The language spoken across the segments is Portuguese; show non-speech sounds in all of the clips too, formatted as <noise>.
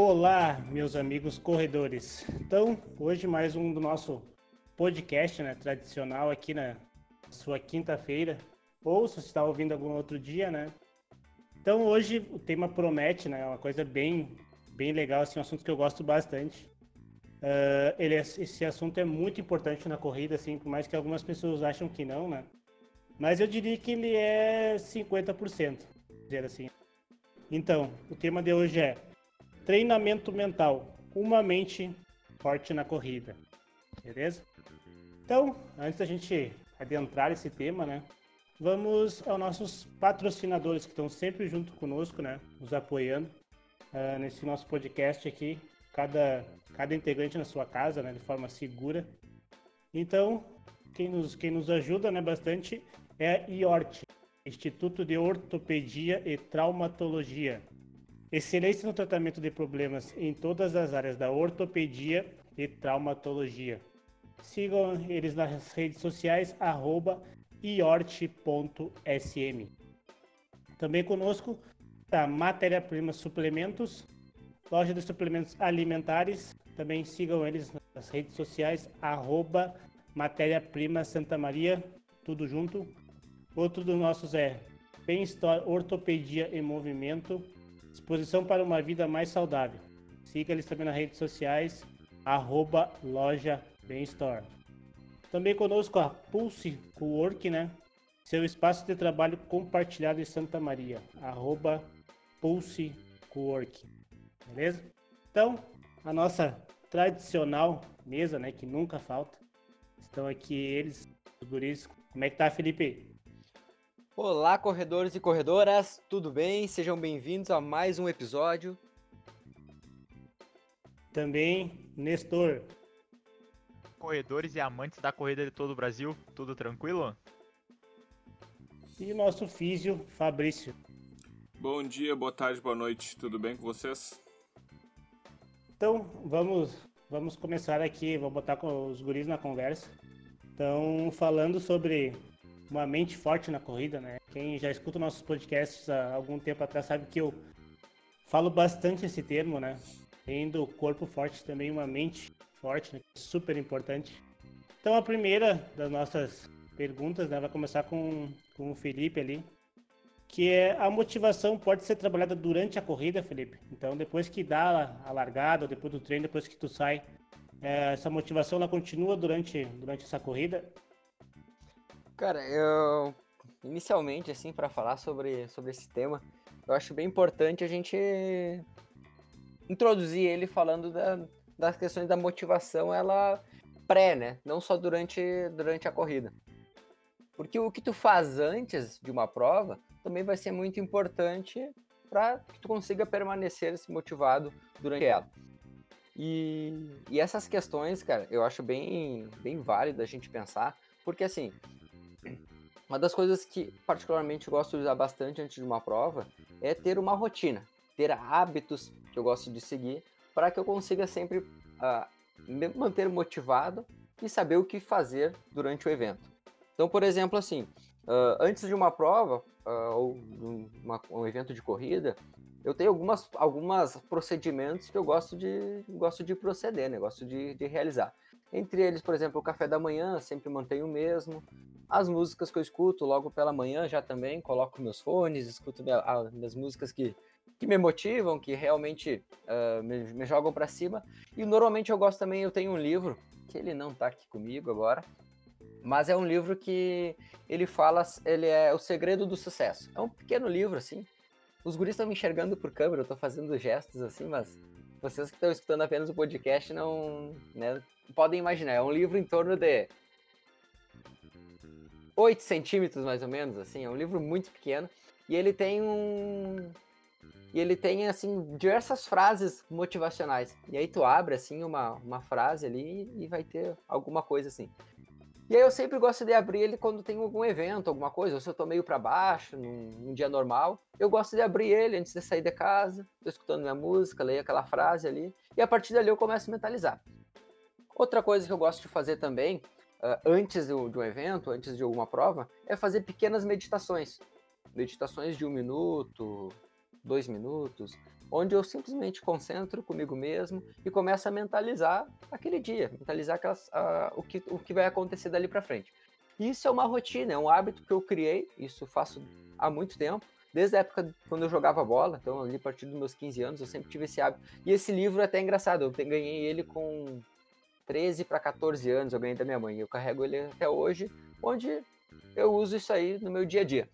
Olá, meus amigos corredores. Então, hoje mais um do nosso podcast, né, tradicional aqui na sua quinta-feira, ou se você está ouvindo algum outro dia, né? Então, hoje o tema promete, né, é uma coisa bem, bem legal, assim, um assunto que eu gosto bastante. Uh, ele, é, esse assunto é muito importante na corrida, assim, por mais que algumas pessoas acham que não, né? Mas eu diria que ele é 50%, dizer assim. Então, o tema de hoje é treinamento mental, uma mente forte na corrida. Beleza? Então, antes da gente adentrar esse tema, né? Vamos aos nossos patrocinadores que estão sempre junto conosco, né? Nos apoiando uh, nesse nosso podcast aqui. Cada, cada integrante na sua casa, né? De forma segura. Então, quem nos, quem nos ajuda né, bastante é a IORT, Instituto de Ortopedia e Traumatologia. Excelência no tratamento de problemas em todas as áreas da ortopedia e traumatologia. Sigam eles nas redes sociais, arroba iort.sm. Também conosco está Matéria-Prima Suplementos, loja de suplementos alimentares. Também sigam eles nas redes sociais, arroba Matéria-Prima Santa Maria, tudo junto. Outro dos nossos é Bem-Estar Ortopedia e Movimento, disposição para uma vida mais saudável. Siga eles também nas redes sociais, arroba loja. Também conosco a Pulse Cowork, né? Seu espaço de trabalho compartilhado em Santa Maria, arroba Pulse Cowork. Beleza? Então, a nossa tradicional mesa, né? Que nunca falta. Estão aqui eles, os guris. Como é que tá, Felipe? Olá, corredores e corredoras, tudo bem? Sejam bem-vindos a mais um episódio. Também, Nestor. Corredores e amantes da corrida de todo o Brasil, tudo tranquilo? E nosso físio, Fabrício. Bom dia, boa tarde, boa noite, tudo bem com vocês? Então, vamos, vamos começar aqui, vou botar com os guris na conversa. Então, falando sobre uma mente forte na corrida, né? Quem já escuta nossos podcasts há algum tempo atrás sabe que eu falo bastante esse termo, né? Tendo corpo forte também uma mente forte, né? super importante. Então a primeira das nossas perguntas, né, vai começar com, com o Felipe ali, que é a motivação pode ser trabalhada durante a corrida, Felipe. Então depois que dá a largada, depois do treino, depois que tu sai, é, essa motivação ela continua durante durante essa corrida? Cara, eu inicialmente assim para falar sobre, sobre esse tema, eu acho bem importante a gente introduzir ele falando da, das questões da motivação, ela pré, né? Não só durante, durante a corrida. Porque o que tu faz antes de uma prova também vai ser muito importante para que tu consiga permanecer motivado durante ela. E, e essas questões, cara, eu acho bem, bem válido a gente pensar, porque assim, uma das coisas que particularmente eu gosto de usar bastante antes de uma prova é ter uma rotina, ter hábitos que eu gosto de seguir para que eu consiga sempre uh, me manter motivado e saber o que fazer durante o evento. Então, por exemplo, assim, uh, antes de uma prova uh, ou uma, um evento de corrida, eu tenho algumas, algumas procedimentos que eu gosto de, gosto de proceder, né? gosto de, de realizar. Entre eles, por exemplo, o café da manhã, sempre mantenho o mesmo. As músicas que eu escuto logo pela manhã já também, coloco meus fones, escuto minha, as músicas que, que me motivam, que realmente uh, me, me, jogam para cima. E normalmente eu gosto também, eu tenho um livro, que ele não tá aqui comigo agora, mas é um livro que ele fala, ele é o segredo do sucesso. É um pequeno livro, assim. Os guris estão me enxergando por câmera, eu tô fazendo gestos assim, mas vocês que estão escutando apenas o podcast não, né, podem imaginar, é um livro em torno de 8 centímetros, mais ou menos, assim, é um livro muito pequeno, e ele tem um... E ele tem, assim, diversas frases motivacionais. E aí tu abre, assim, uma, uma frase ali e vai ter alguma coisa assim. E aí eu sempre gosto de abrir ele quando tem algum evento, alguma coisa, ou se eu tô meio para baixo, num, num, dia normal, eu gosto de abrir ele antes de sair de casa, tô escutando minha música, leio aquela frase ali, e a partir dali eu começo a mentalizar. Outra coisa que eu gosto de fazer também, uh, antes de um evento, antes de alguma prova, é fazer pequenas meditações. Meditações de um minuto, dois minutos, onde eu simplesmente concentro comigo mesmo e começo a mentalizar aquele dia, mentalizar aquelas, uh, o, que, o que vai acontecer dali para frente. Isso é uma rotina, é um hábito que eu criei, isso faço há muito tempo, desde a época quando eu jogava bola, então ali a partir dos meus 15 anos eu sempre tive esse hábito. E esse livro é até engraçado, eu ganhei ele com 13 para 14 anos, eu ganhei da minha mãe. Eu carrego ele até hoje, onde eu uso isso aí no meu dia a dia.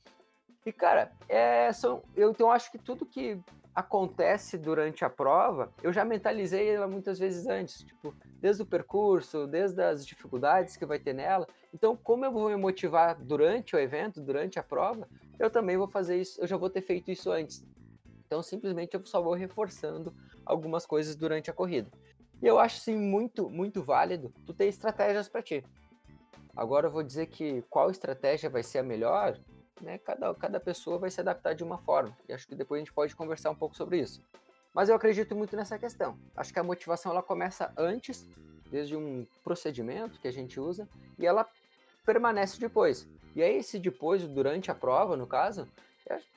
E cara, é, são, eu então acho que tudo que acontece durante a prova, eu já mentalizei ela muitas vezes antes, tipo, desde o percurso, desde as dificuldades que vai ter nela. Então, como eu vou me motivar durante o evento, durante a prova, eu também vou fazer isso, eu já vou ter feito isso antes. Então, simplesmente eu só vou reforçando algumas coisas durante a corrida. E eu acho sim muito, muito válido tu ter estratégias para ti. Agora eu vou dizer que qual estratégia vai ser a melhor, né? Cada, cada pessoa vai se adaptar de uma forma. E acho que depois a gente pode conversar um pouco sobre isso. Mas eu acredito muito nessa questão. Acho que a motivação ela começa antes, desde um procedimento que a gente usa, e ela permanece depois. E aí, esse depois, durante a prova, no caso,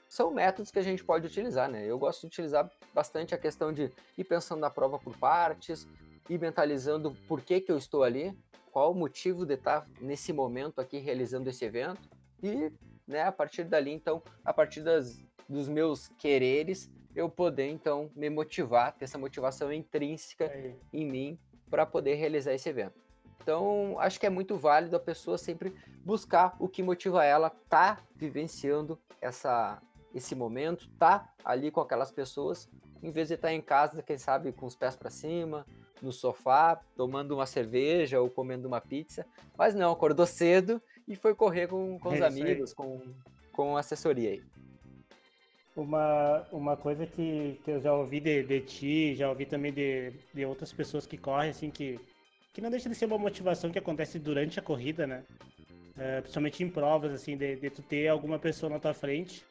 são métodos que a gente pode utilizar, né? Eu gosto de utilizar bastante a questão de ir pensando na prova por partes, ir mentalizando por que, que eu estou ali, qual o motivo de estar nesse momento aqui realizando esse evento, e né, a partir dali, então, a partir das, dos meus quereres, eu poder, então, me motivar, ter essa motivação intrínseca é. em mim para poder realizar esse evento. Então, acho que é muito válido a pessoa sempre buscar o que motiva ela, tá vivenciando essa, esse momento, tá ali com aquelas pessoas, em vez de estar em casa, quem sabe, com os pés para cima, no sofá, tomando uma cerveja ou comendo uma pizza. Mas não, acordou cedo e foi correr com, com os é amigos, com, com assessoria aí. Uma, uma coisa que, que eu já ouvi de, de ti, já ouvi também de, de outras pessoas que correm, assim, que, que não deixa de ser uma motivação que acontece durante a corrida, né? É, principalmente em provas, assim, de, de tu ter alguma pessoa na tua frente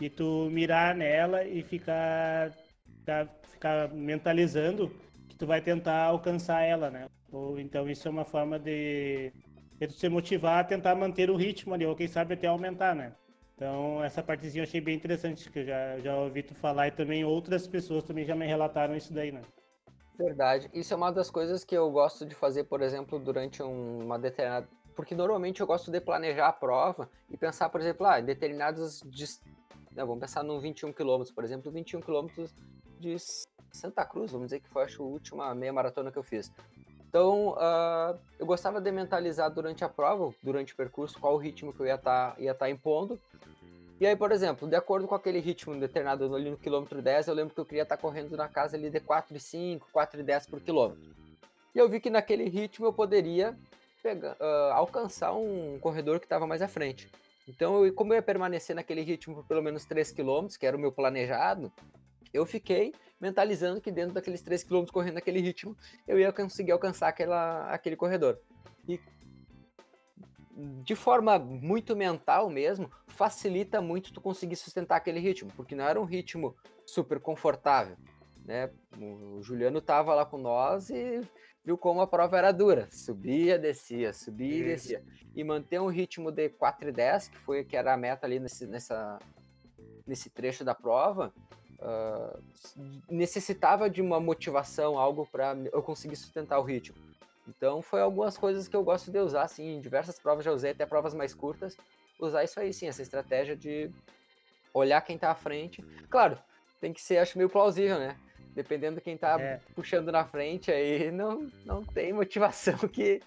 e tu mirar nela e ficar, ficar, ficar mentalizando que tu vai tentar alcançar ela, né? Ou então isso é uma forma de, de tu se motivar a tentar manter o ritmo ali, ou quem sabe até aumentar, né? Então, essa partezinha eu achei bem interessante, que eu já, já ouvi tu falar e também outras pessoas também já me relataram isso daí, né? Verdade. Isso é uma das coisas que eu gosto de fazer, por exemplo, durante um, uma determinada. Porque normalmente eu gosto de planejar a prova e pensar, por exemplo, ah, determinados. Dist... Não, vamos pensar no 21 km, por exemplo, 21 km de Santa Cruz, vamos dizer que foi acho, a última meia maratona que eu fiz. Então, uh, eu gostava de mentalizar durante a prova, durante o percurso, qual o ritmo que eu ia estar tá, ia tá impondo. E aí, por exemplo, de acordo com aquele ritmo determinado ali no quilômetro 10, eu lembro que eu queria estar tá correndo na casa ali de 4,5, 4,10 por quilômetro. E eu vi que naquele ritmo eu poderia pegar, uh, alcançar um corredor que estava mais à frente. Então, eu, como eu ia permanecer naquele ritmo por pelo menos 3 km, que era o meu planejado, eu fiquei mentalizando que dentro daqueles 3 km correndo naquele ritmo, eu ia conseguir alcançar aquela, aquele corredor. E de forma muito mental mesmo, facilita muito tu conseguir sustentar aquele ritmo, porque não era um ritmo super confortável, né? O Juliano tava lá com nós e viu como a prova era dura, subia, descia, subia e descia. E manter um ritmo de 4 e 10, que foi que era a meta ali nesse, nessa, nesse trecho da prova, uh, necessitava de uma motivação, algo para eu conseguir sustentar o ritmo. Então foi algumas coisas que eu gosto de usar, assim, em diversas provas já usei, até provas mais curtas, usar isso aí sim, essa estratégia de olhar quem tá à frente. Claro, tem que ser, acho meio plausível, né? Dependendo de quem tá é. puxando na frente, aí não, não tem motivação que,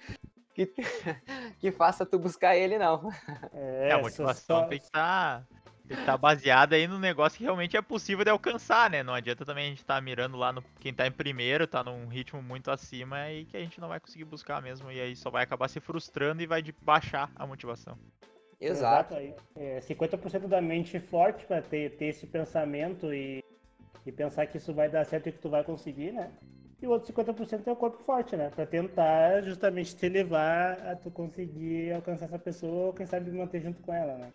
que, <laughs> que faça tu buscar ele, não. É, é a motivação só... tem que estar tá tá baseado aí no negócio que realmente é possível de alcançar, né? Não adianta também a gente estar tá mirando lá no quem tá em primeiro, tá num ritmo muito acima e que a gente não vai conseguir buscar mesmo. E aí só vai acabar se frustrando e vai de baixar a motivação. Exato. Exato. É, 50% da mente forte para ter, ter esse pensamento e, e pensar que isso vai dar certo e que tu vai conseguir, né? E o outro 50% é o corpo forte, né? Para tentar justamente te levar a tu conseguir alcançar essa pessoa ou quem sabe manter junto com ela, né?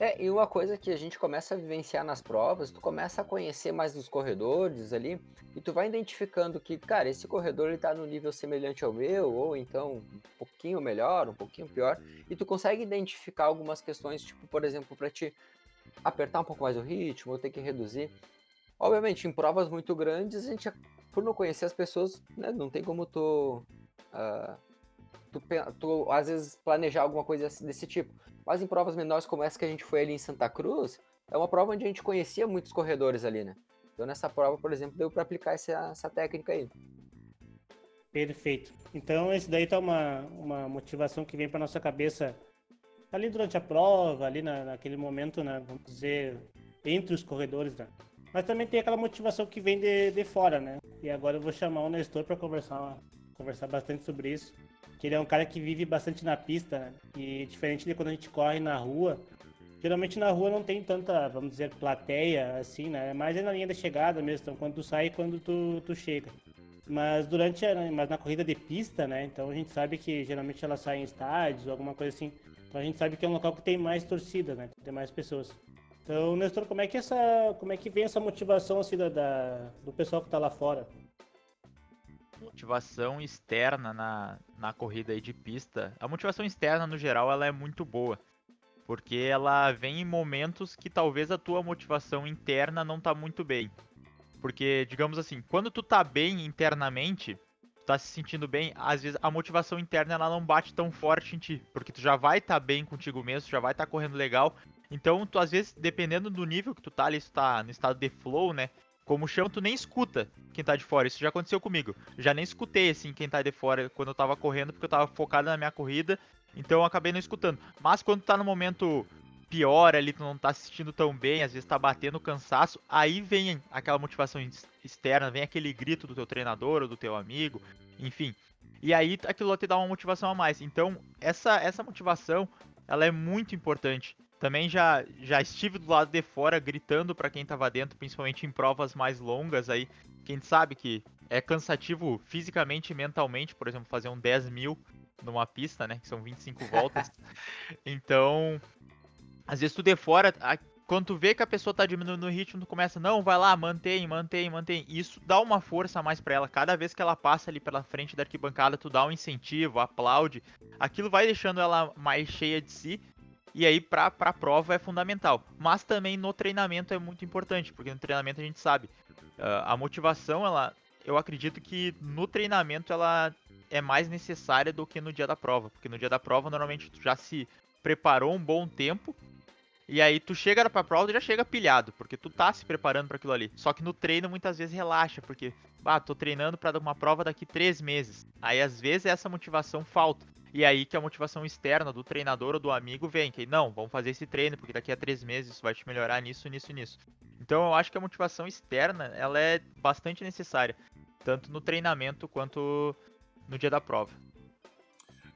É, e uma coisa que a gente começa a vivenciar nas provas, tu começa a conhecer mais dos corredores ali, e tu vai identificando que, cara, esse corredor ele tá no nível semelhante ao meu, ou então um pouquinho melhor, um pouquinho pior, e tu consegue identificar algumas questões, tipo, por exemplo, para te apertar um pouco mais o ritmo, ou ter que reduzir. Obviamente, em provas muito grandes, a gente, por não conhecer as pessoas, né, não tem como tu, uh, tu, tu, às vezes, planejar alguma coisa desse tipo. Mas em provas menores como essa que a gente foi ali em Santa Cruz, é uma prova onde a gente conhecia muitos corredores ali, né? Então nessa prova, por exemplo, deu para aplicar essa, essa técnica aí. Perfeito. Então esse daí tá uma, uma motivação que vem para nossa cabeça ali durante a prova, ali na, naquele momento, né, vamos dizer, entre os corredores, né? Mas também tem aquela motivação que vem de, de fora, né? E agora eu vou chamar o Nestor para conversar, conversar bastante sobre isso. Que ele é um cara que vive bastante na pista, né? E diferente de quando a gente corre na rua, geralmente na rua não tem tanta, vamos dizer, plateia, assim, né? Mais é na linha da chegada mesmo, então quando tu sai e quando tu, tu chega. Mas durante a, mas na corrida de pista, né? Então a gente sabe que geralmente ela sai em estádios ou alguma coisa assim. Então a gente sabe que é um local que tem mais torcida, né? Tem mais pessoas. Então, Nestor, como é que essa, como é que vem essa motivação assim da, da do pessoal que está lá fora? Motivação externa na, na corrida aí de pista. A motivação externa no geral ela é muito boa, porque ela vem em momentos que talvez a tua motivação interna não tá muito bem. Porque, digamos assim, quando tu tá bem internamente, tu tá se sentindo bem, às vezes a motivação interna ela não bate tão forte em ti, porque tu já vai estar tá bem contigo mesmo, já vai estar tá correndo legal então, tu às vezes, dependendo do nível que tu tá ali, se tu tá no estado de flow, né? Como chama, tu nem escuta quem tá de fora. Isso já aconteceu comigo. Já nem escutei, assim, quem tá de fora quando eu tava correndo, porque eu tava focado na minha corrida. Então eu acabei não escutando. Mas quando tá no momento pior ali, tu não tá se sentindo tão bem, às vezes tá batendo cansaço, aí vem aquela motivação externa, vem aquele grito do teu treinador ou do teu amigo, enfim. E aí aquilo te dá uma motivação a mais. Então, essa, essa motivação, ela é muito importante. Também já, já estive do lado de fora gritando para quem tava dentro, principalmente em provas mais longas aí. Quem sabe que é cansativo fisicamente e mentalmente, por exemplo, fazer um 10 mil numa pista, né? Que são 25 <laughs> voltas. então, às vezes tu de fora, quando tu vê que a pessoa tá diminuindo o ritmo, tu começa, não, vai lá, mantém, mantém, mantém. Isso dá uma força a mais para ela. Cada vez que ela passa ali pela frente da arquibancada, tu dá um incentivo, aplaude. Aquilo vai deixando ela mais cheia de si e aí, para a prova é fundamental. Mas também no treinamento é muito importante, porque no treinamento a gente sabe. Uh, a motivação, ela, eu acredito que no treinamento ela é mais necessária do que no dia da prova. Porque no dia da prova, normalmente, tu já se preparou um bom tempo. E aí tu chega pra prova e já chega pilhado, porque tu tá se preparando para aquilo ali. Só que no treino muitas vezes relaxa, porque, ah, tô treinando para uma prova daqui três meses. Aí às vezes essa motivação falta. E aí que a motivação externa do treinador ou do amigo vem, que não, vamos fazer esse treino, porque daqui a três meses isso vai te melhorar nisso, nisso, nisso. Então eu acho que a motivação externa, ela é bastante necessária, tanto no treinamento quanto no dia da prova.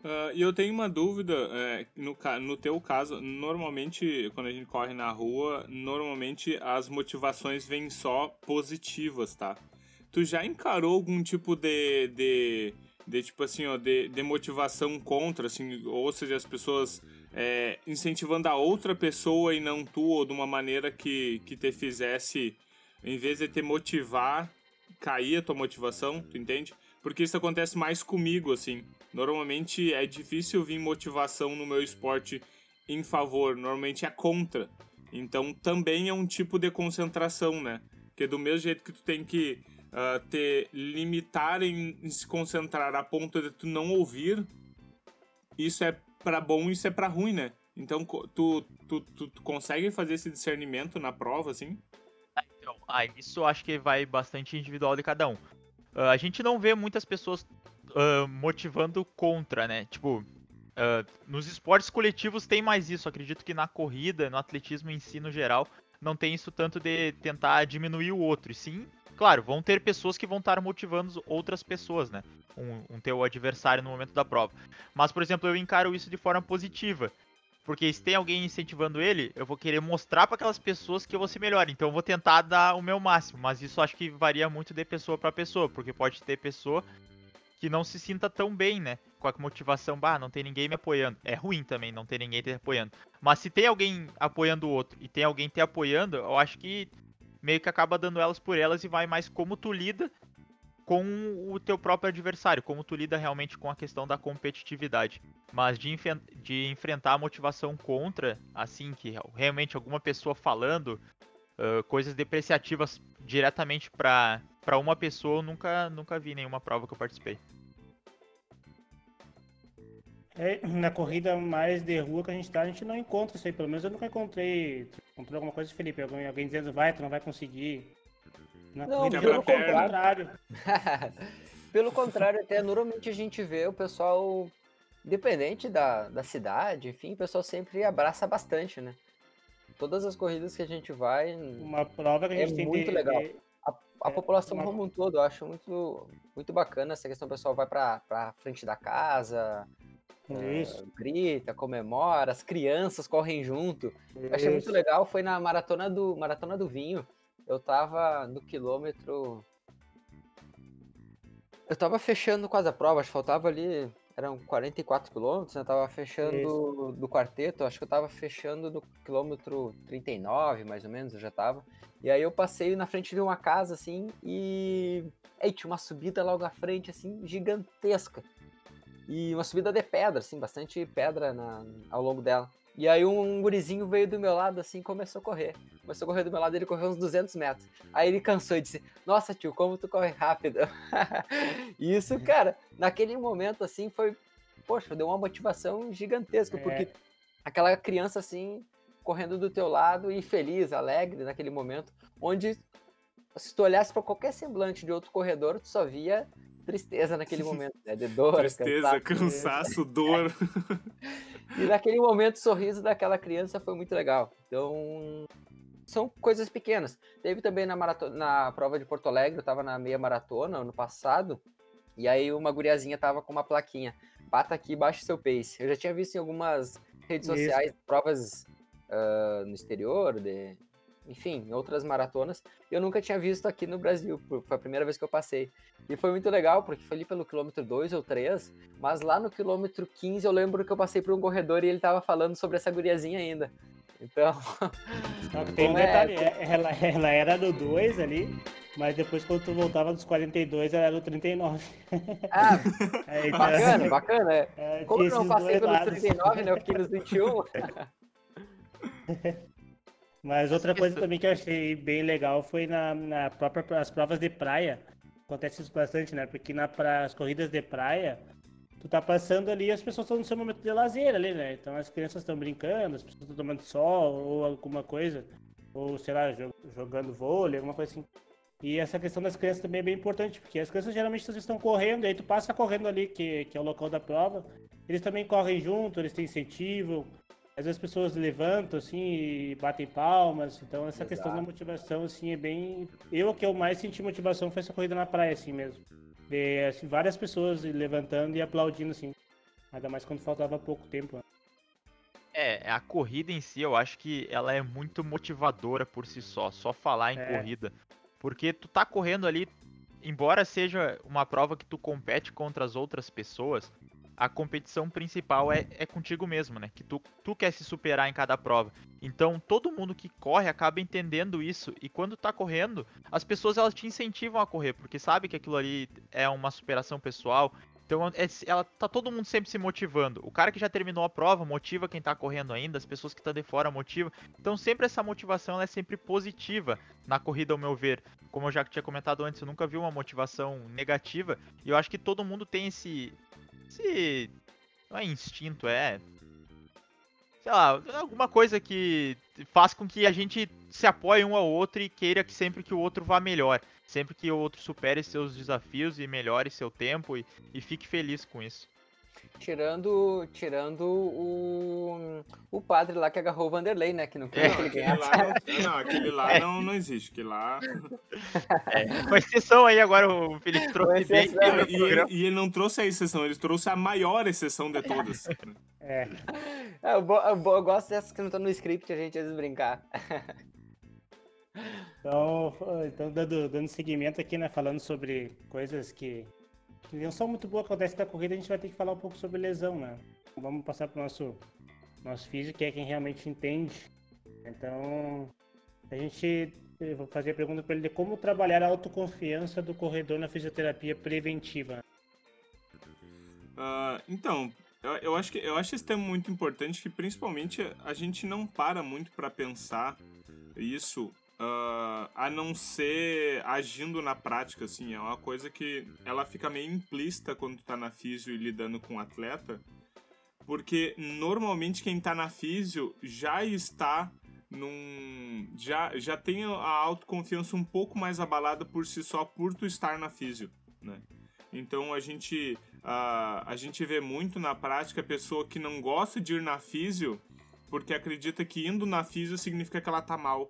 Uh, e eu tenho uma dúvida, é, no, no teu caso, normalmente quando a gente corre na rua, normalmente as motivações vêm só positivas, tá? Tu já encarou algum tipo de, de de tipo assim, ó, de, de motivação contra, assim, ou seja, as pessoas é, incentivando a outra pessoa e não tu, ou de uma maneira que, que te fizesse, em vez de te motivar, cair a tua motivação, tu entende? Porque isso acontece mais comigo, assim. Normalmente é difícil vir motivação no meu esporte em favor, normalmente é contra. Então também é um tipo de concentração, né? Porque do mesmo jeito que tu tem que uh, te limitar em, em, se concentrar a ponto de tu não ouvir, isso é para bom e isso é para ruim, né? Então, tu, tu, tu, tu, consegue fazer esse discernimento na prova, assim? Ah, então, ah, isso acho que vai bastante individual de cada um. Uh, a gente não vê muitas pessoas uh, motivando contra, né? Tipo, uh, nos esportes coletivos tem mais isso. Acredito que na corrida, no atletismo em si, no geral, não tem isso tanto de tentar diminuir o outro, e sim Claro, vão ter pessoas que vão estar motivando outras pessoas, né? Um, um teu adversário no momento da prova. Mas, por exemplo, eu encaro isso de forma positiva. Porque se tem alguém incentivando ele, eu vou querer mostrar para aquelas pessoas que eu vou ser melhor. Então eu vou tentar dar o meu máximo. Mas isso acho que varia muito de pessoa para pessoa. Porque pode ter pessoa que não se sinta tão bem, né? Com a motivação, bah, não tem ninguém me apoiando. É ruim também não ter ninguém te apoiando. Mas se tem alguém apoiando o outro e tem alguém te apoiando, eu acho que meio que acaba dando elas por elas e vai mais como tu lida com o teu próprio adversário, como tu lida realmente com a questão da competitividade. Mas de, de enfrentar a motivação contra, assim, que realmente alguma pessoa falando, uh, coisas depreciativas diretamente para uma pessoa, eu nunca, nunca vi nenhuma prova que eu participei. É, na corrida mais de rua que a gente tá, a gente não encontra isso aí. Pelo menos eu nunca encontrei. Encontrou alguma coisa, Felipe? Alguém, alguém dizendo, vai, tu não vai conseguir. Na não, corrida, pelo contrário. <laughs> pelo contrário, até normalmente a gente vê o pessoal, independente da, da cidade, enfim, o pessoal sempre abraça bastante, né? Todas as corridas que a gente vai. Uma prova que a gente é tem muito de, legal. A, a é, população uma... como um todo, eu acho muito, muito bacana essa questão. O pessoal vai para pra frente da casa, uh, grita, comemora, as crianças correm junto. Eu achei muito legal, foi na maratona do, maratona do vinho. Eu tava no quilômetro. Eu tava fechando quase a prova, acho que faltava ali. Eram 44 quilômetros, né? Eu tava fechando Isso. do quarteto, acho que eu tava fechando no quilômetro 39, mais ou menos, eu já tava. E aí eu passei na frente de uma casa, assim, e. Aí tinha uma subida logo à frente, assim, gigantesca. E uma subida de pedra, assim, bastante pedra na, ao longo dela. E aí um gurizinho veio do meu lado, assim, começou a correr. Começou a correr do meu lado, ele correu uns 200 metros. Aí ele cansou e disse, nossa tio, como tu corre rápido. <laughs> e isso, cara, naquele momento, assim, foi, poxa, deu uma motivação gigantesca, é. porque aquela criança, assim, correndo do teu lado e feliz, alegre naquele momento, onde se tu olhasse para qualquer semblante de outro corredor, tu só via tristeza naquele momento, né? De dor, Tristeza, cansaço, cansaço dor. <laughs> e naquele momento o sorriso daquela criança foi muito legal. Então, são coisas pequenas. Teve também na, maratona, na prova de Porto Alegre, eu tava na meia maratona ano passado, e aí uma guriazinha tava com uma plaquinha, bata aqui, baixe seu pace. Eu já tinha visto em algumas redes sociais Isso. provas uh, no exterior, de, enfim, em outras maratonas, eu nunca tinha visto aqui no Brasil, foi a primeira vez que eu passei. E foi muito legal, porque foi ali pelo quilômetro 2 ou 3, mas lá no quilômetro 15 eu lembro que eu passei por um corredor e ele tava falando sobre essa guriazinha ainda. Então. <laughs> tem um é detalhe, é... ela, ela era do 2 ali, mas depois quando tu voltava dos 42, ela era do 39. Ah, <laughs> é, então, bacana, <laughs> bacana. É. é Como eu não passei pelos 39, né? Eu fiquei nos 21. Mas outra coisa também que eu achei bem legal foi na, na própria as provas de praia. Acontece isso bastante, né? Porque na pra, as corridas de praia, tu tá passando ali e as pessoas estão no seu momento de lazer ali, né? Então as crianças estão brincando, as pessoas estão tomando sol ou alguma coisa, ou sei lá, jogando vôlei, alguma coisa assim. E essa questão das crianças também é bem importante, porque as crianças geralmente estão correndo, e aí tu passa correndo ali, que, que é o local da prova, eles também correm junto, eles têm incentivo, às vezes as pessoas levantam assim e batem palmas. Então essa Exato. questão da motivação assim é bem. Eu que eu mais senti motivação foi essa corrida na praia assim mesmo. De assim, várias pessoas levantando e aplaudindo assim. Ainda mais quando faltava pouco tempo. Né? É, a corrida em si, eu acho que ela é muito motivadora por si só, só falar em é. corrida. Porque tu tá correndo ali, embora seja uma prova que tu compete contra as outras pessoas, a competição principal é, é contigo mesmo, né? Que tu, tu quer se superar em cada prova. Então, todo mundo que corre acaba entendendo isso. E quando tá correndo, as pessoas elas te incentivam a correr, porque sabe que aquilo ali é uma superação pessoal. Então, é, ela tá todo mundo sempre se motivando. O cara que já terminou a prova motiva quem tá correndo ainda, as pessoas que estão de fora motivam. Então, sempre essa motivação é sempre positiva na corrida, ao meu ver. Como eu já tinha comentado antes, eu nunca vi uma motivação negativa. E eu acho que todo mundo tem esse, esse. Não é instinto, é. Sei lá, alguma coisa que faz com que a gente se apoie um ao outro e queira que sempre que o outro vá melhor. Sempre que o outro supere seus desafios e melhore seu tempo e, e fique feliz com isso. Tirando, tirando o, o padre lá que agarrou o Vanderlei, né? Que não queria é. que ele ganhasse. Lá, não, aquele lá <laughs> é. não, não existe. Aquele lá. É. Com exceção aí, agora o Felipe trouxe bem. E, e, e, ele não trouxe a exceção, ele trouxe a maior exceção de todas. É. é eu, eu, eu gosto dessas que não estão no script, a gente às vezes brincar. Então, então dando, dando seguimento aqui, né? Falando sobre coisas que que não são muito boas acontece da corrida, a gente vai ter que falar um pouco sobre lesão, né? Vamos passar para o nosso, nosso físico, que é quem realmente entende. Então, a gente eu vou fazer a pergunta para ele de como trabalhar a autoconfiança do corredor na fisioterapia preventiva. Uh, então, eu, eu, acho que eu acho esse tema muito importante, que principalmente a gente não para muito para pensar isso uh, a não ser agindo na prática, assim. É uma coisa que ela fica meio implícita quando tu tá na físio e lidando com o atleta, porque normalmente quem tá na físio já está num. já, já tem a autoconfiança um pouco mais abalada por si só por tu estar na físio, né? Então a gente, a, a gente vê muito na prática a pessoa que não gosta de ir na físio porque acredita que indo na físio significa que ela tá mal.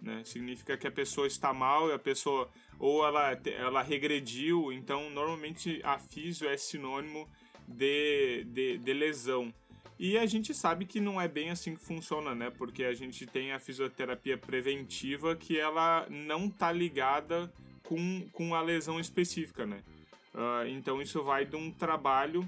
Né? Significa que a pessoa está mal a pessoa ou ela, ela regrediu. Então, normalmente a físio é sinônimo de, de, de lesão. E a gente sabe que não é bem assim que funciona, né? Porque a gente tem a fisioterapia preventiva que ela não tá ligada com, com a lesão específica, né? Uh, então isso vai de um trabalho,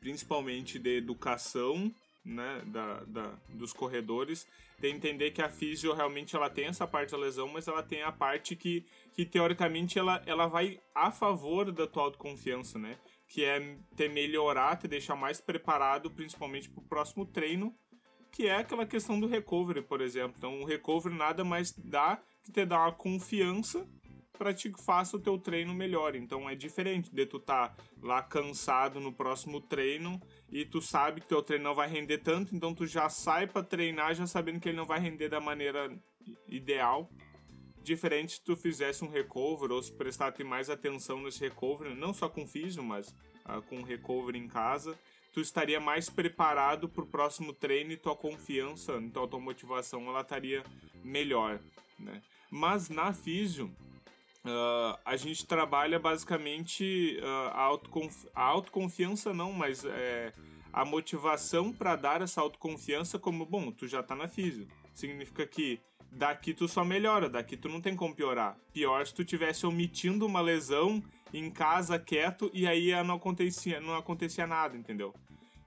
principalmente de educação, né, da, da, dos corredores, de entender que a físio realmente ela tem essa parte da lesão, mas ela tem a parte que, que teoricamente ela, ela vai a favor da tua autoconfiança, né? Que é te melhorar, te deixar mais preparado, principalmente para o próximo treino, que é aquela questão do recovery, por exemplo. Então, o recovery nada mais dá que te dá uma confiança para que faça o teu treino melhor. Então é diferente de tu tá lá cansado no próximo treino e tu sabe que teu treino não vai render tanto, então tu já sai para treinar já sabendo que ele não vai render da maneira ideal. Diferente se tu fizesse um recovery ou se prestasse mais atenção nesse recovery, não só com físio, mas uh, com recovery em casa, tu estaria mais preparado para o próximo treino e tua confiança, então tua motivação ela estaria melhor, né? Mas na físio, Uh, a gente trabalha basicamente uh, a, autoconfi a autoconfiança não, mas é, a motivação para dar essa autoconfiança como, bom, tu já tá na física. Significa que daqui tu só melhora, daqui tu não tem como piorar. Pior se tu tivesse omitindo uma lesão em casa, quieto, e aí não acontecia, não acontecia nada, entendeu?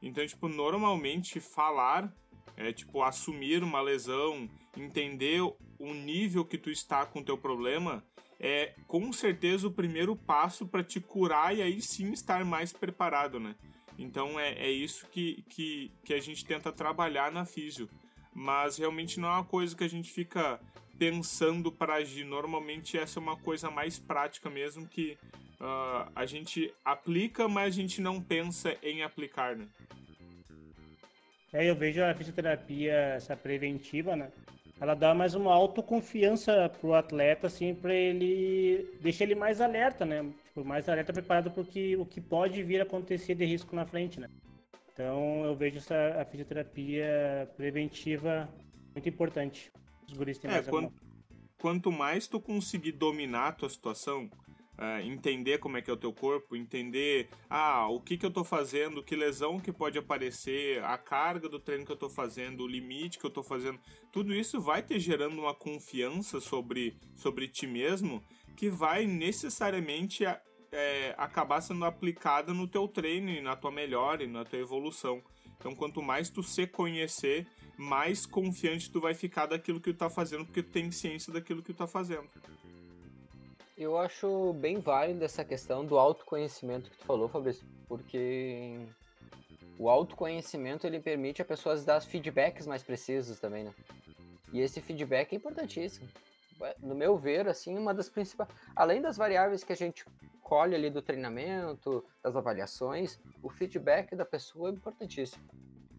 Então, tipo, normalmente falar é tipo assumir uma lesão, entender o nível que tu está com o teu problema é com certeza o primeiro passo para te curar e aí sim estar mais preparado, né? Então é, é isso que, que, que a gente tenta trabalhar na físio. Mas realmente não é uma coisa que a gente fica pensando para agir. Normalmente essa é uma coisa mais prática mesmo que uh, a gente aplica, mas a gente não pensa em aplicar, né? É, eu vejo a fisioterapia, essa preventiva, né? Ela dá mais uma autoconfiança pro atleta, assim, para ele deixa ele mais alerta, né? Tipo, mais alerta, preparado porque o que pode vir a acontecer de risco na frente, né? Então eu vejo essa a fisioterapia preventiva muito importante. Os guris têm é, mais quanto, quanto mais tu conseguir dominar a tua situação, Uh, entender como é que é o teu corpo, entender ah, o que, que eu tô fazendo, que lesão que pode aparecer, a carga do treino que eu tô fazendo, o limite que eu tô fazendo, tudo isso vai te gerando uma confiança sobre, sobre ti mesmo que vai necessariamente é, acabar sendo aplicada no teu treino e na tua melhora e na tua evolução. Então, quanto mais tu se conhecer, mais confiante tu vai ficar daquilo que tu tá fazendo, porque tu tem ciência daquilo que tu tá fazendo. Eu acho bem válido essa questão do autoconhecimento que tu falou, Fabrício, porque o autoconhecimento ele permite a pessoas dar feedbacks mais precisos também, né? E esse feedback é importantíssimo. No meu ver, assim, uma das principais, além das variáveis que a gente colhe ali do treinamento, das avaliações, o feedback da pessoa é importantíssimo.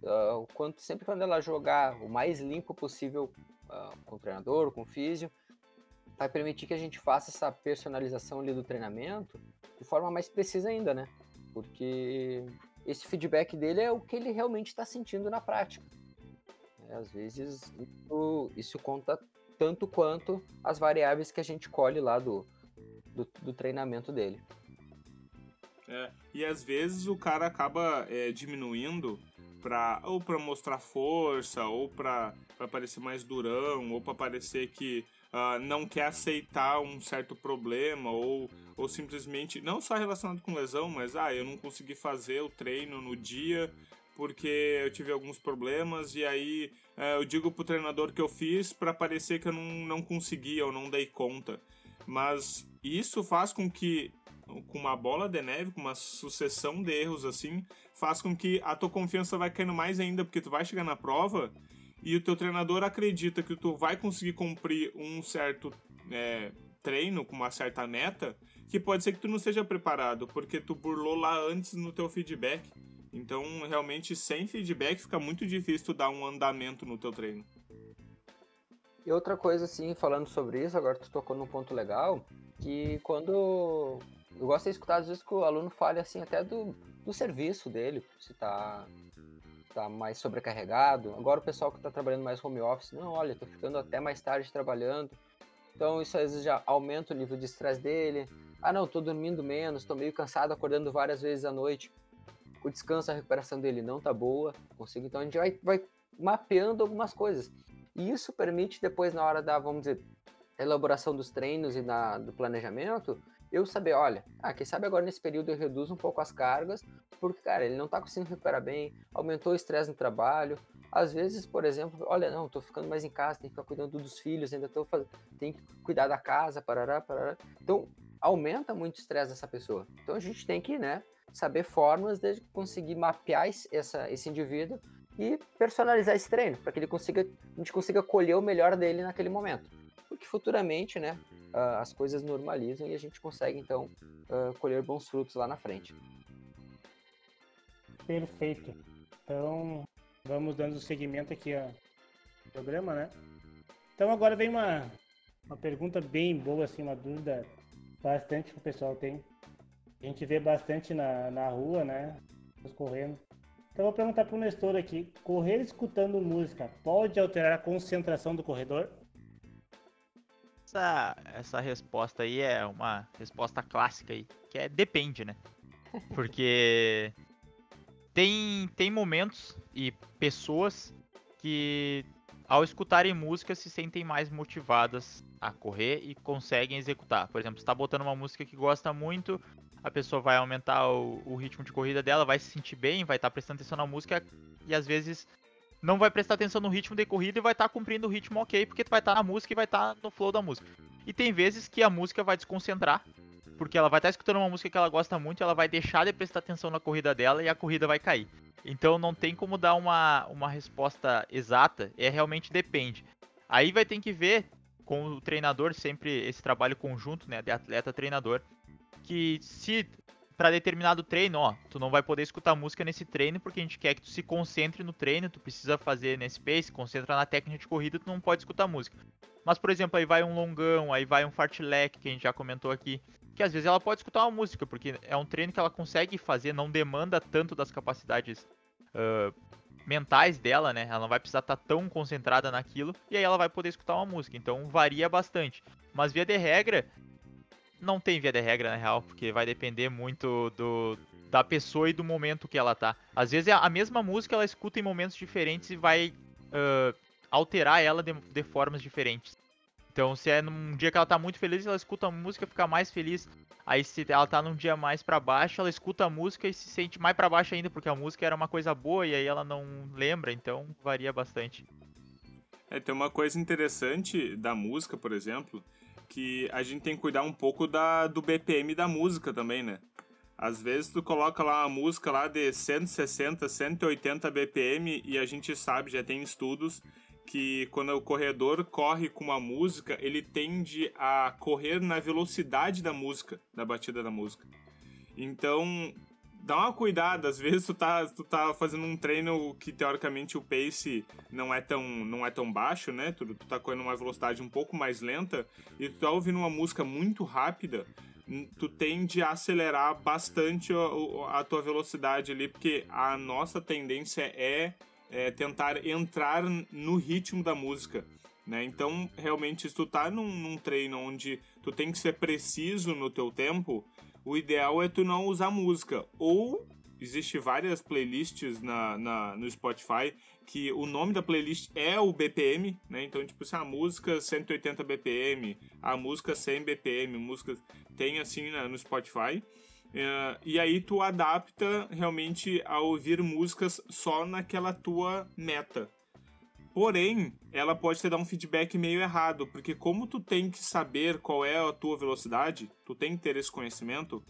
Uh, quanto sempre quando ela jogar o mais limpo possível uh, com o treinador, com o físio, vai permitir que a gente faça essa personalização ali do treinamento de forma mais precisa ainda, né? Porque esse feedback dele é o que ele realmente está sentindo na prática. É, às vezes isso, isso, conta tanto quanto as variáveis que a gente colhe lá do, do, do treinamento dele. É, e às vezes o cara acaba é, diminuindo pra, ou para mostrar força, ou para parecer mais durão, ou para parecer que uh, não quer aceitar um certo problema ou, ou simplesmente, não só relacionado com lesão, mas ah, eu não consegui fazer o treino no dia porque eu tive alguns problemas e aí uh, eu digo pro treinador que eu fiz para parecer que eu não, não conseguia ou não dei conta. Mas isso faz com que com uma bola de neve, com uma sucessão de erros assim, faz com que a tua confiança vai caindo mais ainda, porque tu vai chegar na prova e o teu treinador acredita que tu vai conseguir cumprir um certo é, treino com uma certa meta, que pode ser que tu não seja preparado, porque tu burlou lá antes no teu feedback. Então, realmente, sem feedback fica muito difícil tu dar um andamento no teu treino. E outra coisa, assim, falando sobre isso, agora tu tocou num ponto legal, que quando. Eu gosto de escutar, às vezes, que o aluno fale, assim, até do, do serviço dele, se tá, tá mais sobrecarregado. Agora o pessoal que tá trabalhando mais home office, não, olha, tô ficando até mais tarde trabalhando. Então, isso às vezes já aumenta o nível de estresse dele. Ah, não, tô dormindo menos, tô meio cansado, acordando várias vezes à noite. O descanso, a recuperação dele não tá boa. Consigo, então a gente vai, vai mapeando algumas coisas. E isso permite depois, na hora da, vamos dizer, elaboração dos treinos e na, do planejamento, eu saber, olha, ah, quem sabe agora nesse período eu reduzo um pouco as cargas, porque, cara, ele não tá conseguindo recuperar bem, aumentou o estresse no trabalho. Às vezes, por exemplo, olha, não, tô ficando mais em casa, tem que ficar cuidando dos filhos, ainda tô fazendo, tem que cuidar da casa, parará, parará. Então, aumenta muito o estresse dessa pessoa. Então, a gente tem que, né, saber formas de conseguir mapear essa, esse indivíduo e personalizar esse treino, para que ele consiga, a gente consiga colher o melhor dele naquele momento. Porque futuramente, né, uh, as coisas normalizam e a gente consegue, então, uh, colher bons frutos lá na frente. Perfeito. Então, vamos dando seguimento aqui ao programa, né? Então, agora vem uma, uma pergunta bem boa, assim, uma dúvida bastante que o pessoal tem. A gente vê bastante na, na rua, né? Correndo. Então, vou perguntar para o Nestor aqui: correr escutando música pode alterar a concentração do corredor? Essa, essa resposta aí é uma resposta clássica aí, que é depende, né? <laughs> Porque tem, tem momentos e pessoas que ao escutarem música se sentem mais motivadas a correr e conseguem executar. Por exemplo, está botando uma música que gosta muito, a pessoa vai aumentar o, o, ritmo de corrida dela, vai se sentir bem, vai estar tá prestando atenção na música e às vezes não vai prestar atenção no ritmo de corrida e vai estar tá cumprindo o ritmo ok, porque tu vai estar tá na música e vai estar tá no flow da música. E tem vezes que a música vai desconcentrar, porque ela vai estar tá escutando uma música que ela gosta muito, ela vai deixar de prestar atenção na corrida dela e a corrida vai cair. Então não tem como dar uma, uma resposta exata, é realmente depende. Aí vai ter que ver com o treinador, sempre esse trabalho conjunto, né, de atleta-treinador, que se para determinado treino, ó, tu não vai poder escutar música nesse treino porque a gente quer que tu se concentre no treino, tu precisa fazer nesse pace, concentra na técnica de corrida, tu não pode escutar música. Mas, por exemplo, aí vai um longão, aí vai um fartlek, que a gente já comentou aqui, que às vezes ela pode escutar uma música, porque é um treino que ela consegue fazer, não demanda tanto das capacidades uh, mentais dela, né? Ela não vai precisar estar tá tão concentrada naquilo, e aí ela vai poder escutar uma música. Então varia bastante. Mas via de regra, não tem via de regra, na real, porque vai depender muito do, da pessoa e do momento que ela tá. Às vezes a mesma música ela escuta em momentos diferentes e vai uh, alterar ela de, de, formas diferentes. Então, se é num dia que ela tá muito feliz, ela escuta a música, fica mais feliz. Aí, se ela tá num dia mais para baixo, ela escuta a música e se sente mais para baixo ainda, porque a música era uma coisa boa e aí ela não lembra, então varia bastante. É, tem uma coisa interessante da música, por exemplo, que a gente tem que cuidar um pouco da, do BPM da música também, né? Às vezes tu coloca lá uma música lá de 160, 180 BPM e a gente sabe, já tem estudos que quando o corredor corre com uma música, ele tende a correr na velocidade da música, da batida da música. Então, dá uma cuidada, às vezes tu tá, tu tá fazendo um treino que teoricamente o pace não é tão, não é tão baixo, né? Tu, tu tá correndo uma velocidade um pouco mais lenta e tu tá ouvindo uma música muito rápida, tu tende a acelerar bastante a, a tua velocidade ali, porque a nossa tendência é, é tentar entrar no ritmo da música. Né? Então, realmente, se tu tá num, num treino onde tu tem que ser preciso no teu tempo, o ideal é tu não usar música. Ou existe várias playlists na, na, no Spotify que o nome da playlist é o BPM, né? Então, tipo, se a música 180 BPM, a música 100 BPM, música tem assim na, no Spotify. Uh, e aí tu adapta realmente a ouvir músicas só naquela tua meta, Porém, ela pode te dar um feedback meio errado, porque como tu tem que saber qual é a tua velocidade, tu tem que ter esse conhecimento,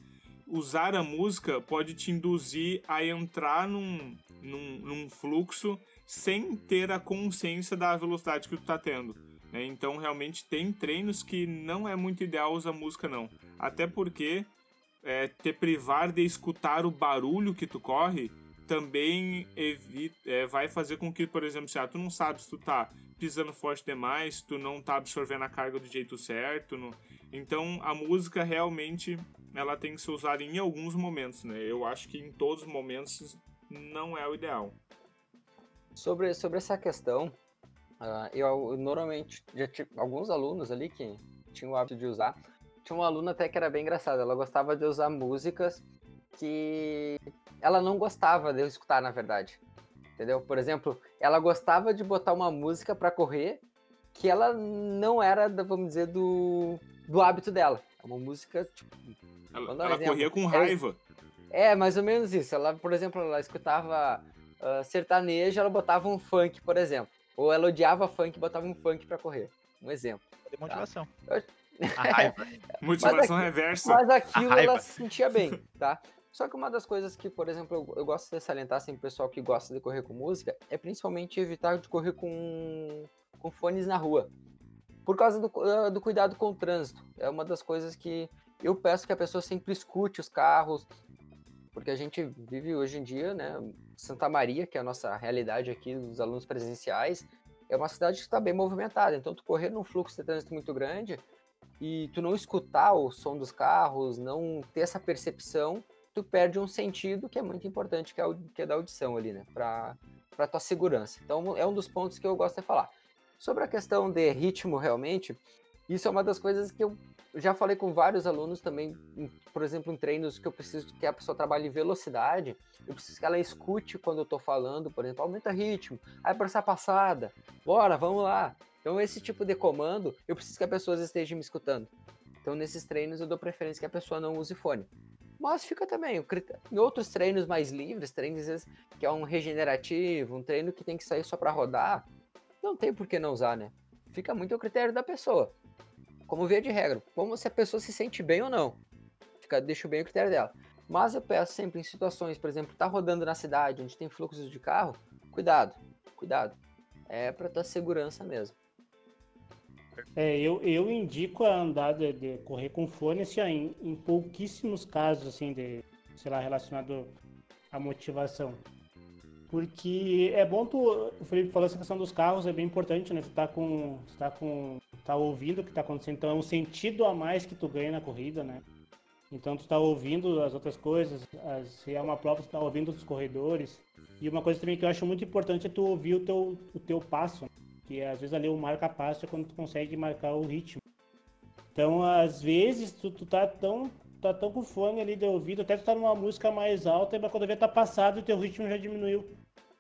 usar a música pode te induzir a entrar num, num, num fluxo sem ter a consciência da velocidade que tu tá tendo. Né? Então, realmente, tem treinos que não é muito ideal usar música, não. Até porque é, te privar de escutar o barulho que tu corre também evita, é, vai fazer com que, por exemplo, se ah, tu não sabe se tu tá pisando forte demais, tu não tá absorvendo a carga do jeito certo. No... Então a música realmente ela tem que ser usada em alguns momentos, né? Eu acho que em todos os momentos não é o ideal. Sobre, sobre essa questão, uh, eu, eu, normalmente já tive alguns alunos ali que tinham o hábito de usar. Tinha uma aluna até que era bem engraçada, ela gostava de usar músicas que ela não gostava de eu escutar, na verdade. Entendeu? Por exemplo, ela gostava de botar uma música para correr que ela não era, vamos dizer, do, do hábito dela. É uma música, tipo. Ela, um ela corria com raiva. É, mais ou menos isso. Ela, por exemplo, ela escutava uh, sertanejo, ela botava um funk, por exemplo. Ou ela odiava funk e botava um funk para correr. Um exemplo. De motivação. Tá? A raiva. <laughs> Motivação mas reversa. Mas aquilo ela se sentia bem, tá? Só que uma das coisas que, por exemplo, eu, eu gosto de salientar sempre o pessoal que gosta de correr com música é principalmente evitar de correr com, com fones na rua. Por causa do, uh, do cuidado com o trânsito. É uma das coisas que eu peço que a pessoa sempre escute os carros, porque a gente vive hoje em dia, né? Santa Maria, que é a nossa realidade aqui dos alunos presenciais, é uma cidade que está bem movimentada. Então, tu correr num fluxo de trânsito muito grande e tu não escutar o som dos carros, não ter essa percepção, tu perde um sentido que é muito importante, que é, o, que é da audição ali, né? Para para tua segurança. Então é um dos pontos que eu gosto de falar. Sobre a questão de ritmo, realmente, isso é uma das coisas que eu já falei com vários alunos também, por exemplo, em treinos que eu preciso que a pessoa trabalhe velocidade, eu preciso que ela escute quando eu estou falando, por exemplo, aumenta ritmo, aí para essa passada, bora, vamos lá. Então esse tipo de comando, eu preciso que a pessoa esteja me escutando. Então nesses treinos eu dou preferência que a pessoa não use fone. Mas fica também, em outros treinos mais livres, treinos que é um regenerativo, um treino que tem que sair só para rodar, não tem por que não usar, né? Fica muito ao critério da pessoa. Como via de regra, como se a pessoa se sente bem ou não. Fica, deixo bem o critério dela. Mas eu peço sempre em situações, por exemplo, tá rodando na cidade onde tem fluxos de carro, cuidado, cuidado. É para tua segurança mesmo. É, eu, eu indico a andar de, de correr com fone assim, em, em, pouquíssimos casos assim de, sei lá, relacionado à motivação. Porque é bom tu, o Felipe falou essa questão dos carros, é bem importante, né? Tu tá com, tu tá com, tá ouvindo o que tá acontecendo, então é um sentido a mais que tu ganha na corrida, né? Então tu tá ouvindo as outras coisas, as, se é uma prova tu tá ouvindo os corredores. E uma coisa também que eu acho muito importante é tu ouvir o teu, o teu passo. Né? que às vezes ali o marca passo é quando tu consegue marcar o ritmo. Então, às vezes, tu, tu tá tão tá tão com fone ali de ouvido, até tu tá numa música mais alta, e quando vê tá passado e teu ritmo já diminuiu.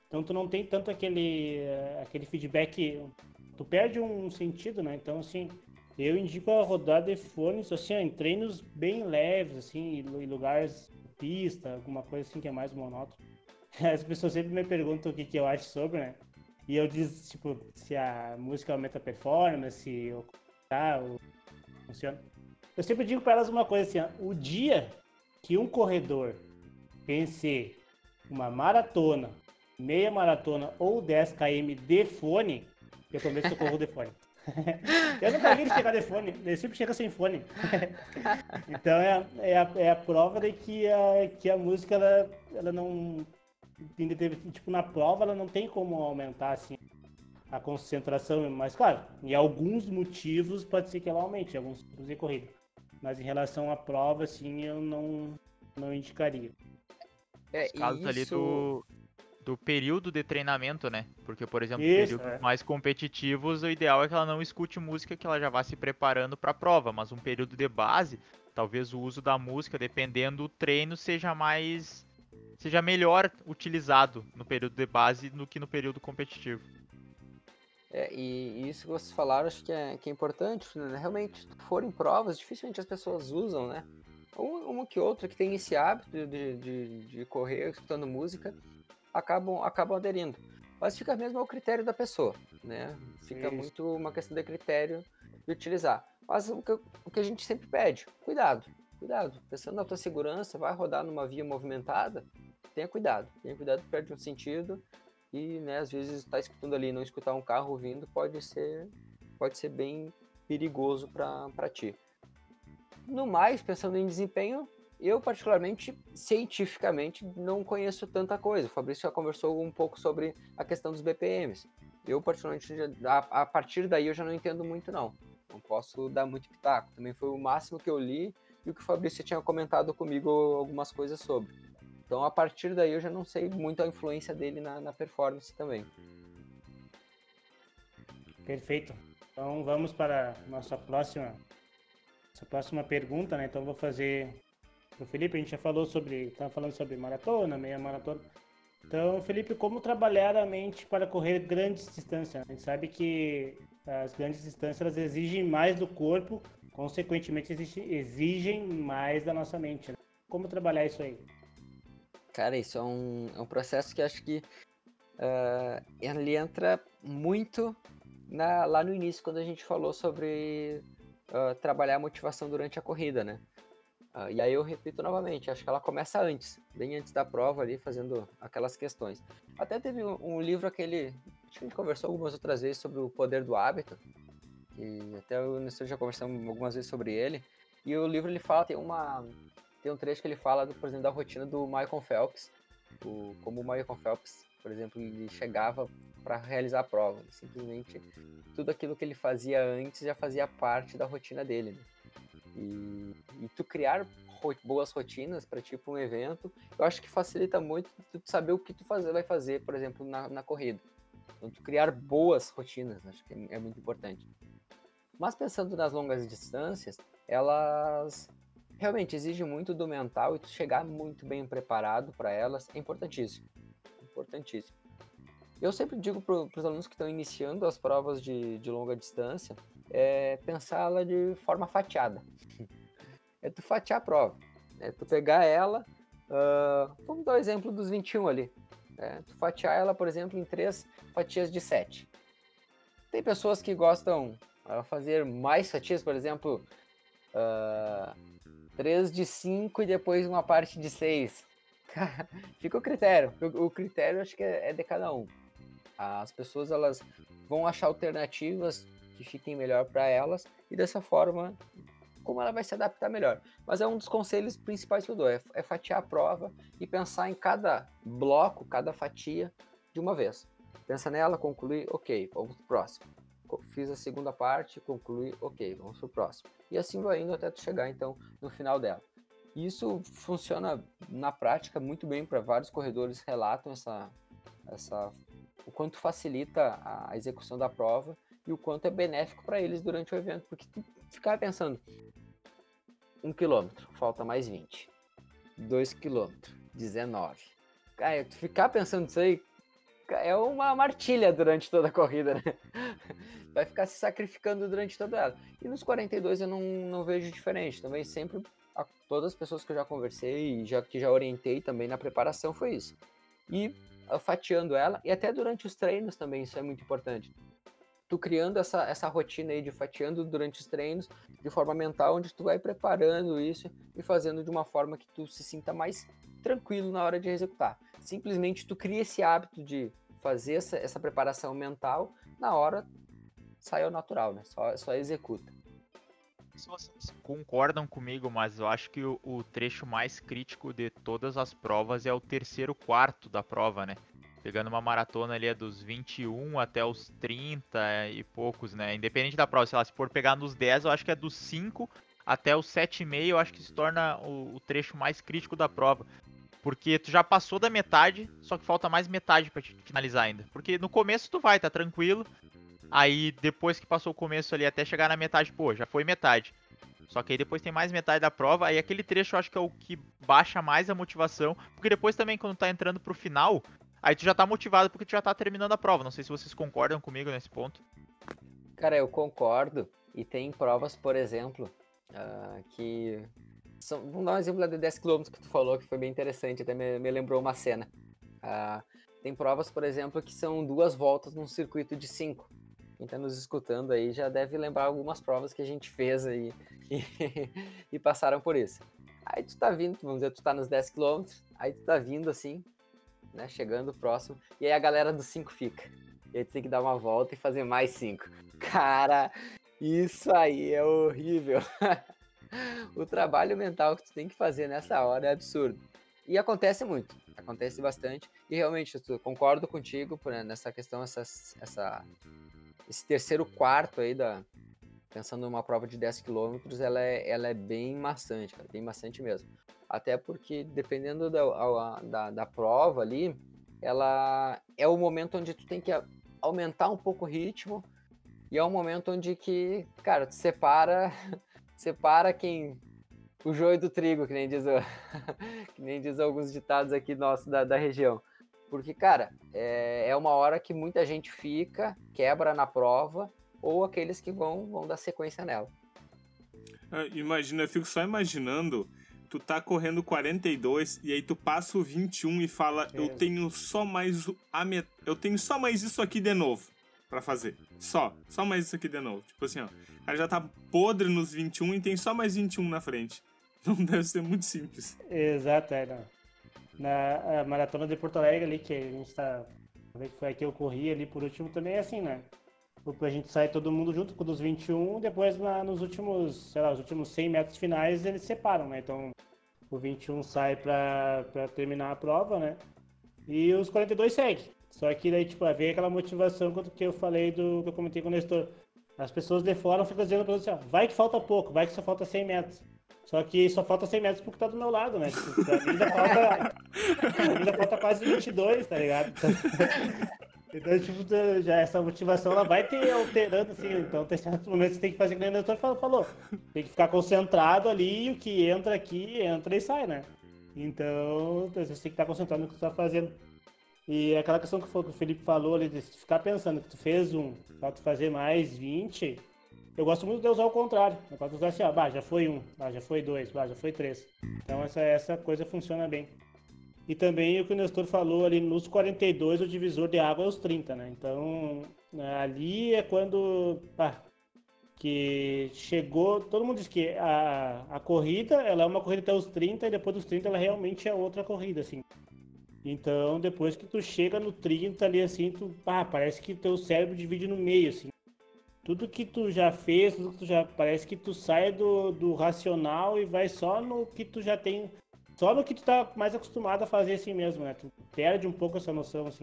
Então tu não tem tanto aquele eh, aquele feedback, tu perde um sentido, né? Então assim, eu indico a rodar de fones assim, em treinos bem leves assim, em lugares pista, alguma coisa assim que é mais monótono. <laughs> As pessoas sempre me perguntam o que, que eu acho sobre, né? E eu disse, tipo, se a música aumenta a performance, ou tá, ou funciona. Eu sempre digo para elas uma coisa assim, ó, o dia que um corredor vencer uma maratona, meia maratona ou 10 km de fone, eu prometo que eu corro de fone. <laughs> eu nunca vi ele chegar de fone, ele sempre chega sem fone. <laughs> então é, é, a, é a prova de que a, que a música ela, ela não tipo, na prova ela não tem como aumentar assim a concentração, mas claro, em alguns motivos pode ser que ela aumente, em alguns tipos de corrida. Mas em relação à prova, assim, eu não, não indicaria. É, Os casos isso... ali do, do período de treinamento, né? Porque, por exemplo, isso, períodos é. mais competitivos, o ideal é que ela não escute música que ela já vá se preparando para a prova, mas um período de base, talvez o uso da música, dependendo do treino, seja mais seja melhor utilizado no período de base do que no período competitivo. É, e, isso que vocês falaram, acho que é, que é importante. Né? Realmente, se forem provas, dificilmente as pessoas usam, né? Uma, uma que outra que tem esse hábito de, de, de correr escutando música, acabam, acabam aderindo. Mas fica mesmo ao critério da pessoa, né? Fica muito uma questão de critério de utilizar. Mas o que, o que a gente sempre pede, cuidado, cuidado. Pensando na tua segurança, vai rodar numa via movimentada, tenha cuidado. Tenha cuidado, perde um sentido. que, né, às vezes está escutando ali, não escutar um carro vindo pode ser, pode ser bem perigoso para ti. No mais, pensando em desempenho, eu particularmente, cientificamente, não conheço tanta coisa. O Fabrício já conversou um pouco sobre a questão dos BPMs. Eu, particularmente, a, a partir daí eu já não entendo muito, não. Não posso dar muito pitaco. Também foi o máximo que eu li e o que o Fabrício tinha comentado comigo algumas coisas sobre. Então, a partir daí, eu já não sei muito a influência dele na, na performance também. Perfeito. Então, vamos para a nossa próxima, nossa próxima pergunta, né? Então, vou fazer para o Felipe. A gente já falou sobre, estava falando sobre maratona, meia maratona. Então, Felipe, como trabalhar a mente para correr grandes distâncias? A gente sabe que as grandes distâncias elas exigem mais do corpo, consequentemente exigem mais da nossa mente. Né? Como trabalhar isso aí? Cara, isso é um, é um processo que acho que uh, ele entra muito na, lá no início, quando a gente falou sobre uh, trabalhar a motivação durante a corrida, né? Uh, e aí eu repito novamente, acho que ela começa antes, bem antes da prova ali, fazendo aquelas questões. Até teve um, um livro aquele, acho que a gente conversou algumas outras vezes sobre o poder do hábito, e até o Nestor já conversamos algumas vezes sobre ele, e o livro ele fala, tem uma, tem um trecho que ele fala, do, por exemplo, da rotina do Michael Phelps. O, como o Michael Phelps, por exemplo, ele chegava para realizar a prova. Simplesmente tudo aquilo que ele fazia antes já fazia parte da rotina dele. Né? E, e, tu criar ro boas rotinas para tipo um evento, eu acho que facilita muito tu saber o que tu fazer, vai fazer, por exemplo, na, na corrida. Então, tu criar boas rotinas, acho que é, é muito importante. Mas pensando nas longas distâncias, elas realmente exige muito do mental e tu chegar muito bem preparado para elas é importantíssimo. Importantíssimo. Eu sempre digo para os alunos que estão iniciando as provas de, de longa distância é pensá-la de forma fatiada. <laughs> é tu fatiar a prova. É tu pegar ela. Uh, vamos dar o exemplo dos 21 ali. É, tu fatiar ela, por exemplo, em três fatias de 7. Tem pessoas que gostam uh, fazer mais fatias, por exemplo, uh, 3 de 5 e depois uma parte de 6. <laughs> Fica o critério. O critério acho que é, é de cada um. As pessoas elas vão achar alternativas que fiquem melhor para elas e dessa forma como ela vai se adaptar melhor. Mas é um dos conselhos principais que eu dou, é, é fatiar a prova e pensar em cada bloco, cada fatia de uma vez. Pensa nela, concluir, ok, vamos pro próximo. Fiz a segunda parte, concluí, ok, vamos pro próximo e assim vai indo até tu chegar então no final dela. Isso funciona na prática muito bem para vários corredores relatam essa, essa o quanto facilita a execução da prova e o quanto é benéfico para eles durante o evento, porque tu ficar pensando um quilômetro, falta mais 20, dois quilômetros, 19. Cara, tu ficar pensando isso aí é uma martilha durante toda a corrida, né? vai ficar se sacrificando durante toda ela. E nos 42 eu não, não vejo diferente. Também sempre, a, todas as pessoas que eu já conversei e já, que já orientei também na preparação foi isso. E uh, fatiando ela, e até durante os treinos também isso é muito importante. Tu criando essa, essa rotina aí de fatiando durante os treinos, de forma mental, onde tu vai preparando isso e fazendo de uma forma que tu se sinta mais tranquilo na hora de executar. Simplesmente tu cria esse hábito de fazer essa, essa preparação mental na hora sai ao natural, né? Só, só executa. Se vocês concordam comigo, mas eu acho que o, o, trecho mais crítico de todas as provas é o terceiro quarto da prova, né? Pegando uma maratona ali é dos 21 até os 30 e poucos, né? Independente da prova, sei lá, se for pegar nos 10, eu acho que é dos 5 até os 7,5, eu acho que se torna o, o trecho mais crítico da prova. Porque tu já passou da metade, só que falta mais metade para finalizar ainda. Porque no começo tu vai, tá tranquilo. Aí depois que passou o começo ali até chegar na metade, pô, já foi metade. Só que aí depois tem mais metade da prova, aí aquele trecho eu acho que é o que baixa mais a motivação, porque depois também quando tá entrando pro final, aí tu já tá motivado porque tu já tá terminando a prova. Não sei se vocês concordam comigo nesse ponto. Cara, eu concordo. E tem provas, por exemplo, uh, que. São... Vamos dar um exemplo de 10km que tu falou, que foi bem interessante, até me, me lembrou uma cena. Uh, tem provas, por exemplo, que são duas voltas num circuito de 5 quem está nos escutando aí já deve lembrar algumas provas que a gente fez aí <laughs> e, e passaram por isso. Aí tu tá vindo, vamos dizer, tu tá nos 10 km, aí tu tá vindo assim, né? Chegando próximo. E aí a galera do 5 fica. E aí tu tem que dar uma volta e fazer mais 5. Cara, isso aí é horrível. <laughs> <laughs> o trabalho mental que tu tem que fazer nessa hora é absurdo. E acontece muito, acontece bastante. E realmente, eu concordo contigo né, nessa questão, essa, essa, esse terceiro quarto aí da. Pensando numa prova de 10 km, ela é, ela é bem maçante, cara, bem maçante mesmo. Até porque, dependendo da, da, da prova ali, ela é o momento onde tu tem que aumentar um pouco o ritmo e é um momento onde que, cara, tu separa, separa quem o joio do trigo, que nem diz, <laughs> que nem diz alguns ditados aqui nossos da, da região. Porque, cara, é, é uma hora que muita gente fica, quebra na prova, ou aqueles que vão, vão dar sequência nela. Ah, imagina, eu fico só imaginando, tu tá correndo 42 e aí tu passa o 21 e fala, é. eu tenho só mais a met... eu tenho só mais isso aqui de novo para fazer. Só, só mais isso aqui de novo. Tipo assim, ó, cara já tá podre nos 21 e tem só mais 21 na frente. <laughs> Não deve ser muito simples. Exato, é, não. Na maratona de Porto Alegre ali, que a gente tá. Foi aqui eu corri ali por último também é assim, né? A gente sai todo mundo junto com os 21, depois na, nos últimos, sei lá, os últimos 100 metros finais eles separam, né? Então o 21 sai para terminar a prova, né? E os 42 seguem. Só que daí, tipo, vem aquela motivação quanto que eu falei do que eu comentei com o Nestor. As pessoas de fora ficam dizendo pra você, ó, vai que falta pouco, vai que só falta 100 metros. Só que só falta 100 metros porque tá do meu lado, né? Tipo, ainda falta, ainda falta quase 22, tá ligado? <laughs> Então, tipo, já essa motivação ela vai ter alterando, assim. Então, tem certos momentos que tem que fazer que o doutor falou. Tem que ficar concentrado ali o que entra aqui, entra e sai, né? Então, você tem que estar concentrado no que você tá fazendo. E aquela questão que o Felipe falou ali, de ficar pensando que tu fez um, falta fazer mais 20, eu gosto muito de usar o contrário. Eu gosto de usar assim, ó, bah, já foi um, bah, já foi dois, bah, já foi três. Então essa, essa coisa funciona bem. E também o que o Nestor falou ali, nos 42 o divisor de água é os 30, né? Então ali é quando que chegou, todo mundo diz que a, a corrida ela é uma corrida até os 30 e depois dos 30 ela realmente é outra corrida, assim. Então depois que tu chega no 30 ali assim, tu, ah, parece que teu cérebro divide no meio, assim tudo que tu já fez, tudo que tu já parece que tu sai do, do racional e vai só no que tu já tem, só no que tu tá mais acostumado a fazer assim mesmo, né? Tu perde um pouco essa noção assim.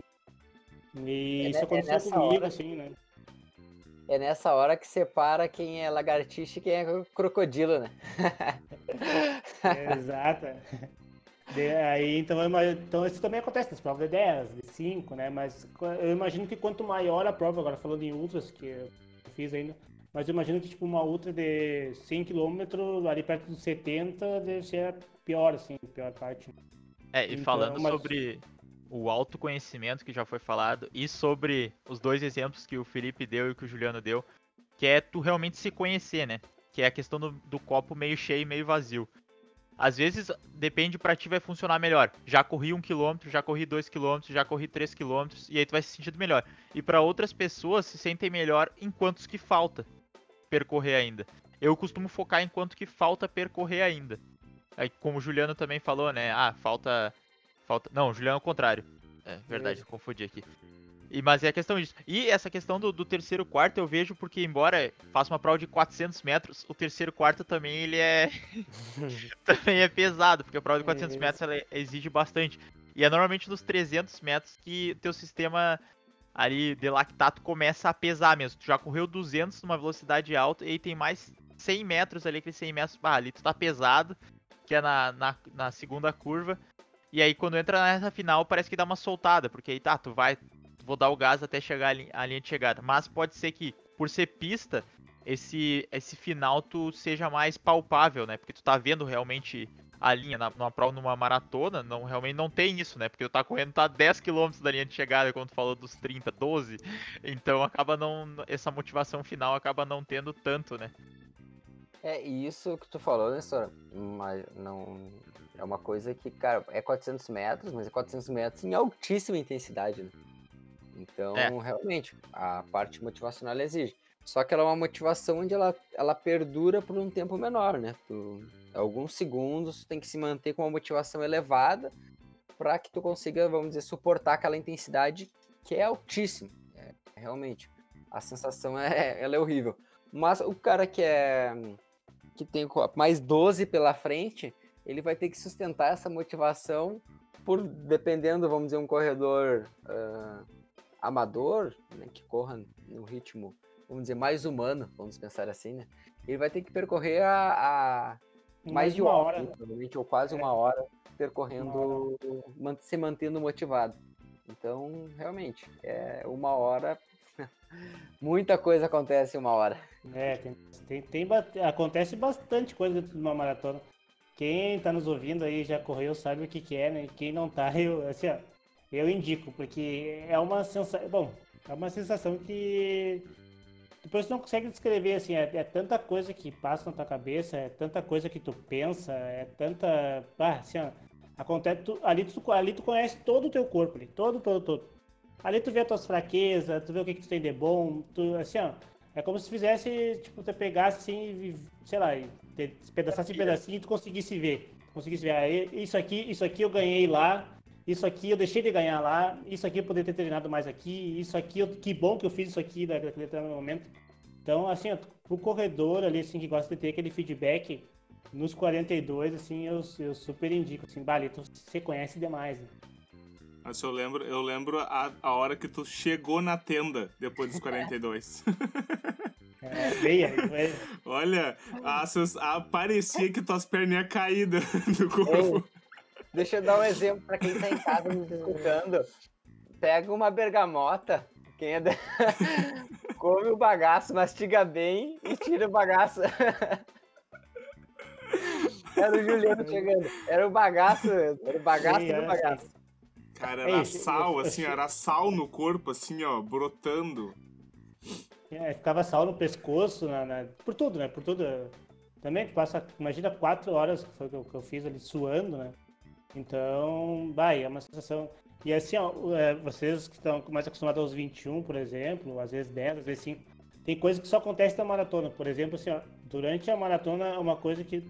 E é, isso aconteceu é comigo hora, assim, né? É nessa hora que separa quem é lagartixa e quem é crocodilo, né? é, <laughs> exato. De, aí, então, então, isso também acontece nas provas de 10, de 5, né? Mas eu imagino que quanto maior a prova, agora falando em ultras, que fiz ainda. Mas eu imagino que tipo uma ultra de 100 km, ali perto dos 70, deve ser a pior, assim, a pior parte. É, e então, falando mas... sobre o autoconhecimento que já foi falado, e sobre os dois exemplos que o Felipe deu e que o Juliano deu, que é tu realmente se conhecer, né? Que é a questão do, do copo meio cheio e meio vazio. Às vezes, depende pra ti vai funcionar melhor. Já corri um quilômetro, já corri dois quilômetros, já corri três quilômetros, e aí tu vai se sentindo melhor. E para outras pessoas se sentem melhor em quantos que falta percorrer ainda. Eu costumo focar em quanto que falta percorrer ainda. Aí, como o Juliano também falou, né? Ah, falta. falta Não, Juliano é o contrário. É verdade, eu confundi aqui. E, mas é a questão disso. E essa questão do, do, terceiro quarto eu vejo porque, embora faça uma prova de 400 metros, o terceiro quarto também ele é. <laughs> também é pesado, porque a prova de 400 metros ela exige bastante. E é normalmente nos 300 metros que teu sistema ali de lactato começa a pesar mesmo. Tu já correu 200 numa velocidade alta e aí tem mais 100 metros ali, aquele 100 metros, ah, ali tu tá pesado, que é na, na, na segunda curva. E aí quando entra nessa final parece que dá uma soltada, porque aí tá, tu vai, vou dar o gás até chegar à linha de chegada. Mas pode ser que, por ser pista, esse, esse final tu seja mais palpável, né? Porque tu tá vendo realmente a linha na, numa prova, numa maratona, não, realmente não tem isso, né? Porque tu tá correndo tá 10 km da linha de chegada, quando tu falou dos 30, 12. Então acaba não. Essa motivação final acaba não tendo tanto, né? É, isso que tu falou, né, Sora? Mas não. É uma coisa que, cara, é 400 metros, mas é 400 metros em altíssima intensidade, né? Então, é. realmente, a parte motivacional exige. Só que ela é uma motivação onde ela, ela perdura por um tempo menor, né? Tu, alguns segundos tem que se manter com uma motivação elevada para que tu consiga, vamos dizer, suportar aquela intensidade que é altíssima. É, realmente, a sensação é, <laughs> ela é horrível. Mas o cara que é que tem mais 12 pela frente, ele vai ter que sustentar essa motivação por, dependendo, vamos dizer, um corredor uh, amador, né, que corra no ritmo, vamos dizer, mais humano, vamos pensar assim, né? Ele vai ter que percorrer a, a mais de uma hora, hora provavelmente, ou quase é. uma hora, percorrendo, uma hora. se mantendo motivado. Então, realmente, é uma hora. <laughs> Muita coisa acontece em uma hora. É, tem, tem, tem, acontece bastante coisa dentro de uma maratona. Quem tá nos ouvindo aí já correu sabe o que, que é, né? Quem não tá, eu, assim, ó, eu indico, porque é uma sensação. Bom, é uma sensação que depois você não consegue descrever, assim, é, é, tanta coisa que passa na tua cabeça, é tanta coisa que tu pensa, é tanta. Ah, assim, ó, acontece. Tu, ali, tu, ali tu conhece todo o teu corpo, ali, todo, todo, todo. Ali tu vê as tuas fraquezas, tu vê o que, que tu tem de bom, tu, assim, ó. É como se fizesse, tipo, tu pegasse assim, sei lá, pedaçasse em pedacinho e tu conseguisse ver. Conseguisse ver, ah, isso aqui, isso aqui eu ganhei lá, isso aqui eu deixei de ganhar lá, isso aqui eu poderia ter treinado mais aqui, isso aqui, eu, que bom que eu fiz isso aqui naquele momento. Então, assim, pro corredor ali, assim, que gosta de ter aquele feedback, nos 42, assim, eu, eu super indico, assim, Balito, você conhece demais, né? Mas eu lembro, eu lembro a, a hora que tu chegou na tenda depois dos 42. <laughs> É. Olha, a, a, parecia que tuas perninhas caídas <laughs> do corpo. Ei, deixa eu dar um exemplo para quem tá em casa me escutando. Pega uma bergamota, quem é de... <laughs> come o bagaço, mastiga bem e tira o bagaço. <laughs> Era o Juliano chegando. Era o bagaço, era o bagaço Sim, do bagaço. Cara, era é sal, assim, era sal no corpo, assim, ó, brotando. É, ficava sal no pescoço, na, na, por tudo, né? Por tudo. Também tu passa, imagina quatro horas que foi que eu, que eu fiz ali suando, né? Então, vai, é uma sensação. E assim, ó, é, vocês que estão mais acostumados aos 21, por exemplo, às vezes 10, às vezes 5, tem coisa que só acontece na maratona. Por exemplo, assim, ó, durante a maratona é uma coisa que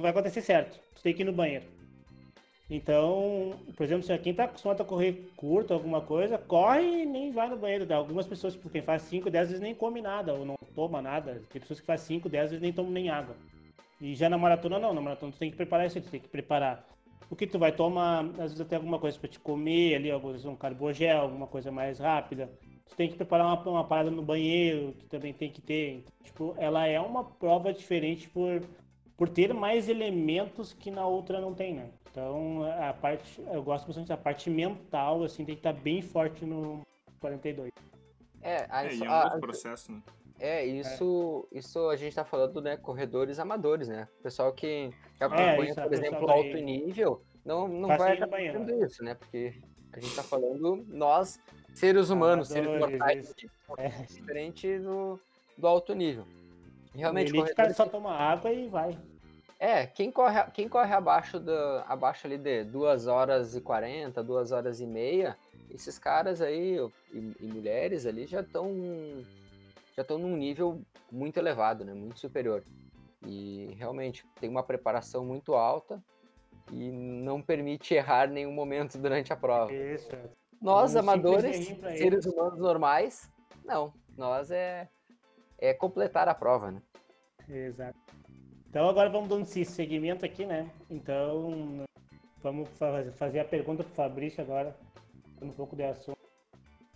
vai acontecer certo. Tu tem que ir no banheiro. Então, por exemplo, se quem está acostumado a correr curto, alguma coisa, corre e nem vai no banheiro. Algumas pessoas, por quem faz 5, 10 vezes nem come nada ou não toma nada. Tem pessoas que fazem 5, 10 vezes nem tomam nem água. E já na maratona não, na maratona tu tem que preparar isso, tu tem que preparar o que tu vai tomar, às vezes até alguma coisa para te comer ali, alguns um carbogel, alguma coisa mais rápida. Tu tem que preparar uma, uma parada no banheiro, que também tem que ter. Então, tipo, ela é uma prova diferente por, por ter mais elementos que na outra não tem, né? Então, a parte, eu gosto bastante da parte mental, assim, tem que estar bem forte no 42. É, a, é, e é um processo, né? É, isso, é. isso a gente tá falando, né, corredores amadores, né? Pessoal que, que é, acompanha, é, por exemplo, alto nível, não, não vai acabar fazendo isso, né? Porque a gente tá falando nós, seres humanos, seres mortais, é. diferente do, do alto nível. Realmente, o elite, só toma água e vai. É, quem corre, quem corre abaixo, do, abaixo ali de 2 horas e 40, 2 horas e meia, esses caras aí, e, e mulheres ali, já estão já estão num nível muito elevado, né? Muito superior. E realmente tem uma preparação muito alta e não permite errar nenhum momento durante a prova. Isso. Nós, amadores, seres humanos normais, não. Nós é, é completar a prova, né? Exato. Então agora vamos dando esse segmento aqui, né? Então vamos fazer a pergunta para o Fabrício agora, um pouco de assunto.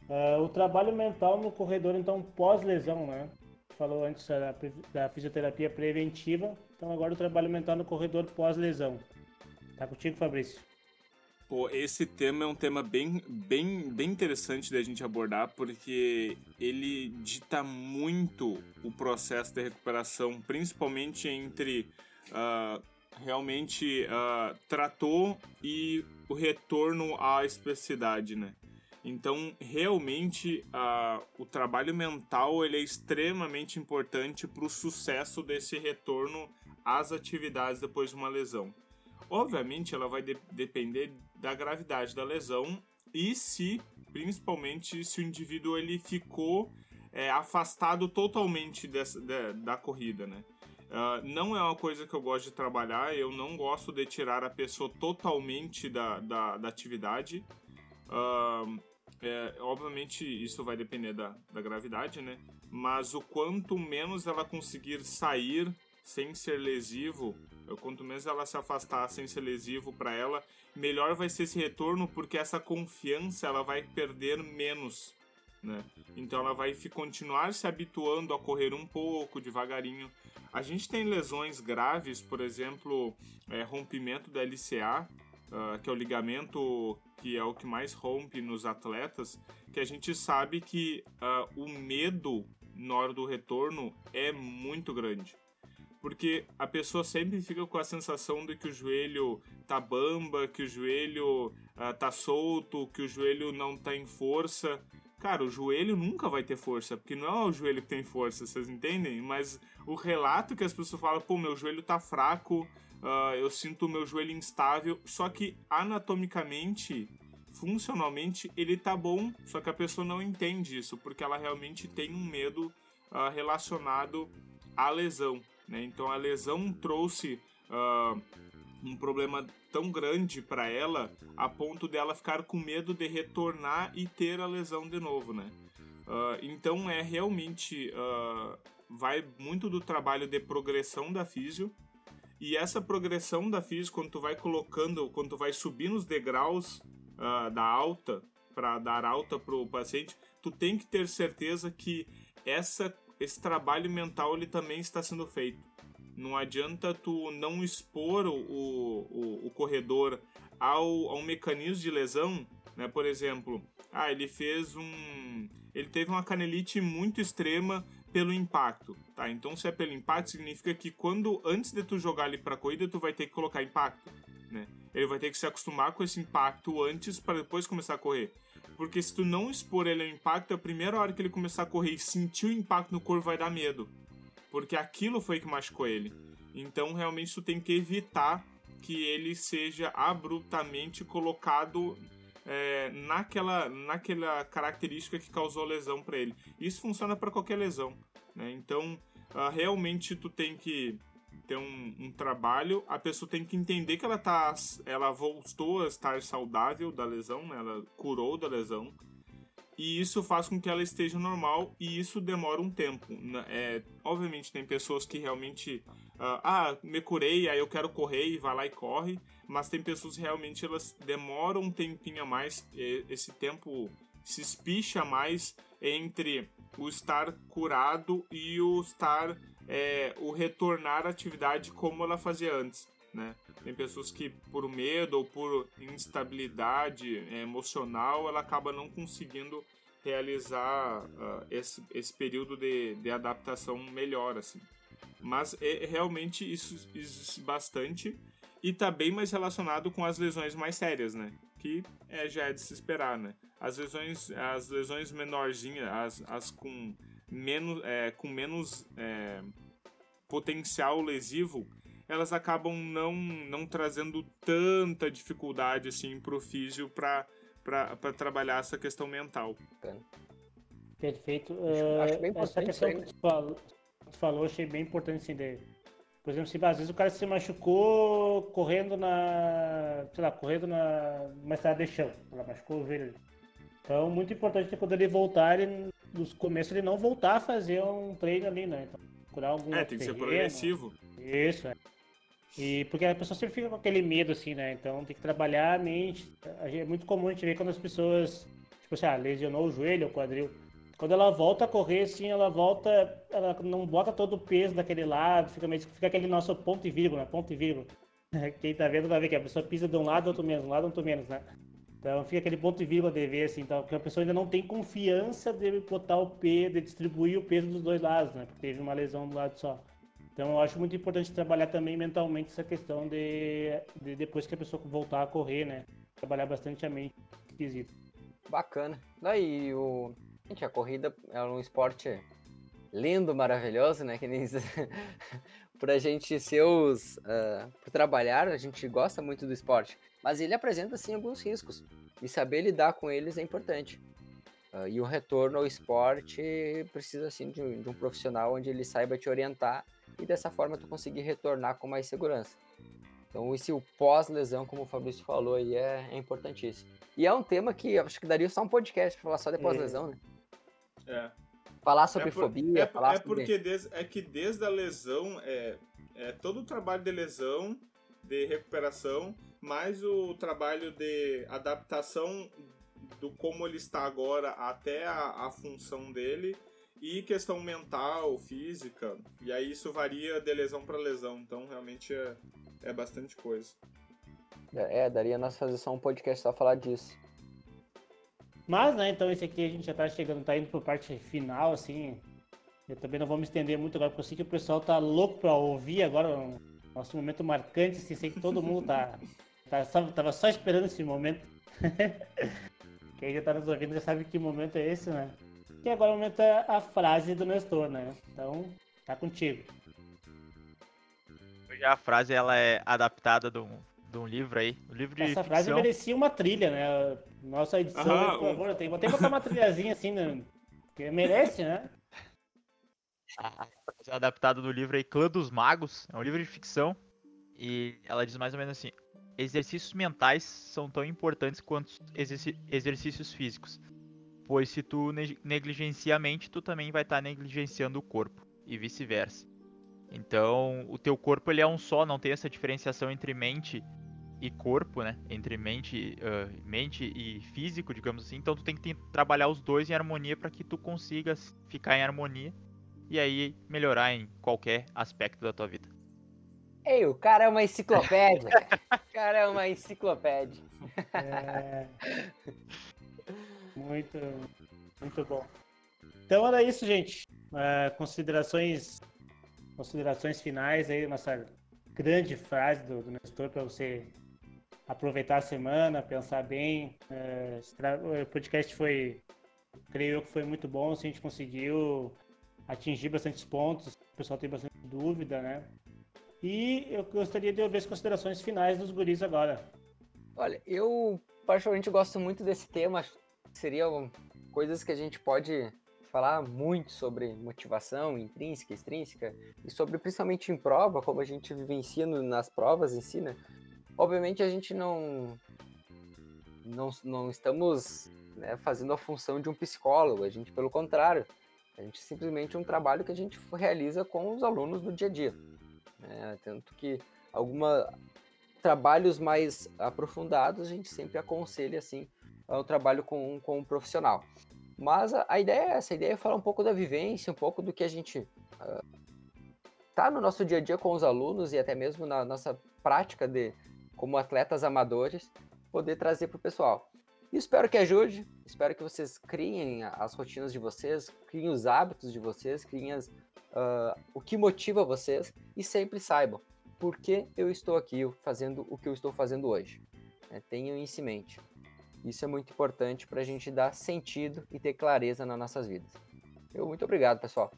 Uh, o trabalho mental no corredor, então pós-lesão, né? Falou antes da, da fisioterapia preventiva, então agora o trabalho mental no corredor pós-lesão. Tá contigo, Fabrício? Pô, esse tema é um tema bem, bem, bem interessante da gente abordar, porque ele dita muito o processo de recuperação, principalmente entre uh, realmente uh, tratou e o retorno à especificidade, né? Então, realmente, uh, o trabalho mental ele é extremamente importante para o sucesso desse retorno às atividades depois de uma lesão. Obviamente, ela vai de depender da gravidade da lesão e se, principalmente, se o indivíduo ele ficou é, afastado totalmente dessa, da, da corrida, né? Uh, não é uma coisa que eu gosto de trabalhar, eu não gosto de tirar a pessoa totalmente da, da, da atividade. Uh, é, obviamente isso vai depender da, da gravidade, né? Mas o quanto menos ela conseguir sair sem ser lesivo, quanto menos ela se afastar sem ser lesivo para ela, melhor vai ser esse retorno, porque essa confiança ela vai perder menos. Né? Então ela vai continuar se habituando a correr um pouco, devagarinho. A gente tem lesões graves, por exemplo, é, rompimento da LCA, uh, que é o ligamento que é o que mais rompe nos atletas, que a gente sabe que uh, o medo na hora do retorno é muito grande. Porque a pessoa sempre fica com a sensação de que o joelho tá bamba, que o joelho uh, tá solto, que o joelho não tá em força. Cara, o joelho nunca vai ter força, porque não é o joelho que tem força, vocês entendem? Mas o relato que as pessoas falam, pô, meu joelho tá fraco, uh, eu sinto o meu joelho instável, só que anatomicamente, funcionalmente, ele tá bom, só que a pessoa não entende isso, porque ela realmente tem um medo uh, relacionado à lesão, né? Então a lesão trouxe uh, um problema tão grande para ela a ponto dela ficar com medo de retornar e ter a lesão de novo, né? Uh, então é realmente uh, vai muito do trabalho de progressão da físio e essa progressão da físio quando tu vai colocando, quando tu vai subir nos degraus uh, da alta para dar alta pro paciente, tu tem que ter certeza que essa esse trabalho mental ele também está sendo feito. Não adianta tu não expor o, o, o corredor ao, ao mecanismo de lesão, né? Por exemplo, ah, ele fez um. Ele teve uma canelite muito extrema pelo impacto, tá? Então, se é pelo impacto, significa que quando antes de tu jogar ele para corrida, tu vai ter que colocar impacto, né? Ele vai ter que se acostumar com esse impacto antes para depois começar a correr. Porque se tu não expor ele ao impacto, a primeira hora que ele começar a correr e sentir o impacto no corpo vai dar medo porque aquilo foi que machucou ele. Então, realmente, tu tem que evitar que ele seja abruptamente colocado é, naquela, naquela característica que causou lesão para ele. Isso funciona para qualquer lesão. Né? Então, uh, realmente, tu tem que ter um, um, trabalho, a pessoa tem que entender que ela tá, ela voltou a estar saudável da lesão, né? ela curou da lesão, e isso faz com que ela esteja normal e isso demora um tempo. Né? É, obviamente tem pessoas que realmente uh, ah, me curei, aí eu quero correr e vai lá e corre, mas tem pessoas realmente elas demoram um tempinho a mais, esse tempo se espicha mais entre o estar curado e o estar é, o retornar à atividade como ela fazia antes né? Tem pessoas que por medo ou por instabilidade é, emocional ela acaba não conseguindo realizar uh, esse, esse período de, de adaptação melhor, assim. Mas é, realmente isso existe bastante e tá bem mais relacionado com as lesões mais sérias, né? Que é, já é de se esperar, né? As lesões, as lesões menorzinhas, as, as com menos, é, com menos é, potencial lesivo, elas acabam não, não trazendo tanta dificuldade assim pro físio para para trabalhar essa questão mental. Perfeito. Uh, acho bem essa questão que tu falou, falou, achei bem importante assim, de, por exemplo, se às vezes o cara se machucou correndo na, sei lá, correndo na uma estrada de chão, ela machucou o joelho. Então, muito importante quando ele voltar, ele, nos começos ele não voltar a fazer um treino ali, né? Então, procurar algum É, tem que ser progressivo. Isso, é. E porque a pessoa sempre fica com aquele medo, assim, né? Então tem que trabalhar a mente. É muito comum a gente ver quando as pessoas, tipo assim, ah, lesionou o joelho, o quadril. Quando ela volta a correr, assim, ela volta, ela não bota todo o peso daquele lado, fica, meio, fica aquele nosso ponto e vírgula, ponto e vírgula. <laughs> Quem tá vendo vai ver que a pessoa pisa de um lado, outro menos, um lado, outro menos, né? Então fica aquele ponto e vírgula de ver, assim, então, porque a pessoa ainda não tem confiança de botar o peso, de distribuir o peso dos dois lados, né? Porque teve uma lesão do lado só. Então eu acho muito importante trabalhar também mentalmente essa questão de, de depois que a pessoa voltar a correr, né? Trabalhar bastante a mente esquisito. Bacana. Daí o. Gente, a corrida é um esporte lindo, maravilhoso, né? Que nem <laughs> pra gente ser os. Uh, por trabalhar, a gente gosta muito do esporte. Mas ele apresenta sim alguns riscos. E saber lidar com eles é importante. Uh, e o retorno ao esporte precisa assim de, de um profissional onde ele saiba te orientar e dessa forma tu conseguir retornar com mais segurança. Então, esse o pós-lesão, como o Fabrício falou aí, é, é, importantíssimo. E é um tema que acho que daria só um podcast pra falar só de pós-lesão, né? É. Falar sobre é por, fobia, é, falar é porque Desde, é que desde a lesão, é, é todo o trabalho de lesão, de recuperação, mais o trabalho de adaptação do como ele está agora até a, a função dele e questão mental, física, e aí isso varia de lesão para lesão, então realmente é, é bastante coisa. É, é, daria nós fazer só um podcast só falar disso. Mas, né, então esse aqui a gente já tá chegando, tá indo pra parte final, assim. Eu também não vou me estender muito agora, porque eu sei que o pessoal tá louco pra ouvir agora, um nosso momento marcante, assim, sei que todo mundo tá, tá só, tava só esperando esse momento. <laughs> Quem já tá nos ouvindo já sabe que momento é esse, né? Que agora é o momento é a frase do Nestor, né? Então, tá contigo. Hoje a frase ela é adaptada um, de um livro aí. Um livro de Essa ficção. frase merecia uma trilha, né? Nossa edição, por favor, vou ter que botar uma trilhazinha assim, né? Que merece, né? É <laughs> adaptado do livro aí Clã dos Magos, é um livro de ficção. E ela diz mais ou menos assim: exercícios mentais são tão importantes quanto exercícios físicos. Pois se tu negligencia a mente, tu também vai estar tá negligenciando o corpo, e vice-versa. Então, o teu corpo ele é um só, não tem essa diferenciação entre mente e corpo, né? Entre mente, uh, mente e físico, digamos assim. Então, tu tem que trabalhar os dois em harmonia para que tu consiga ficar em harmonia e aí melhorar em qualquer aspecto da tua vida. Ei, o cara é uma enciclopédia. o cara é uma enciclopédia. É... Muito, muito bom. Então era isso, gente. Uh, considerações, considerações finais aí, nossa grande frase do, do Nestor para você aproveitar a semana, pensar bem. Uh, o podcast foi, creio eu que foi muito bom. Assim, a gente conseguiu atingir bastantes pontos. O pessoal tem bastante dúvida, né? E eu gostaria de ouvir as considerações finais dos guris agora. Olha, eu particularmente gosto muito desse tema. Seriam coisas que a gente pode falar muito sobre motivação intrínseca, extrínseca, e sobre principalmente em prova, como a gente vivencia nas provas em si, né? Obviamente a gente não não, não estamos né, fazendo a função de um psicólogo, a gente pelo contrário, a gente simplesmente é um trabalho que a gente realiza com os alunos do dia a dia. Né? Tanto que alguma trabalhos mais aprofundados a gente sempre aconselha assim o trabalho com, com um profissional. Mas a, a, ideia é essa, a ideia é falar um pouco da vivência, um pouco do que a gente uh, tá no nosso dia a dia com os alunos e até mesmo na nossa prática de como atletas amadores, poder trazer para o pessoal. E espero que ajude, espero que vocês criem as rotinas de vocês, criem os hábitos de vocês, criem as, uh, o que motiva vocês e sempre saibam por que eu estou aqui fazendo o que eu estou fazendo hoje. É, tenham isso em mente. Isso é muito importante para a gente dar sentido e ter clareza nas nossas vidas. Eu muito obrigado, pessoal.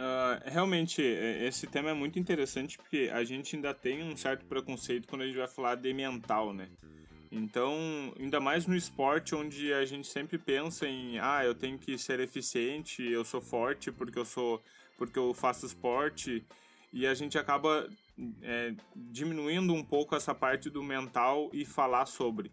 Uh, realmente, esse tema é muito interessante porque a gente ainda tem um certo preconceito quando a gente vai falar de mental, né? Então, ainda mais no esporte, onde a gente sempre pensa em, ah, eu tenho que ser eficiente, eu sou forte porque eu sou, porque eu faço esporte, e a gente acaba é, diminuindo um pouco essa parte do mental e falar sobre.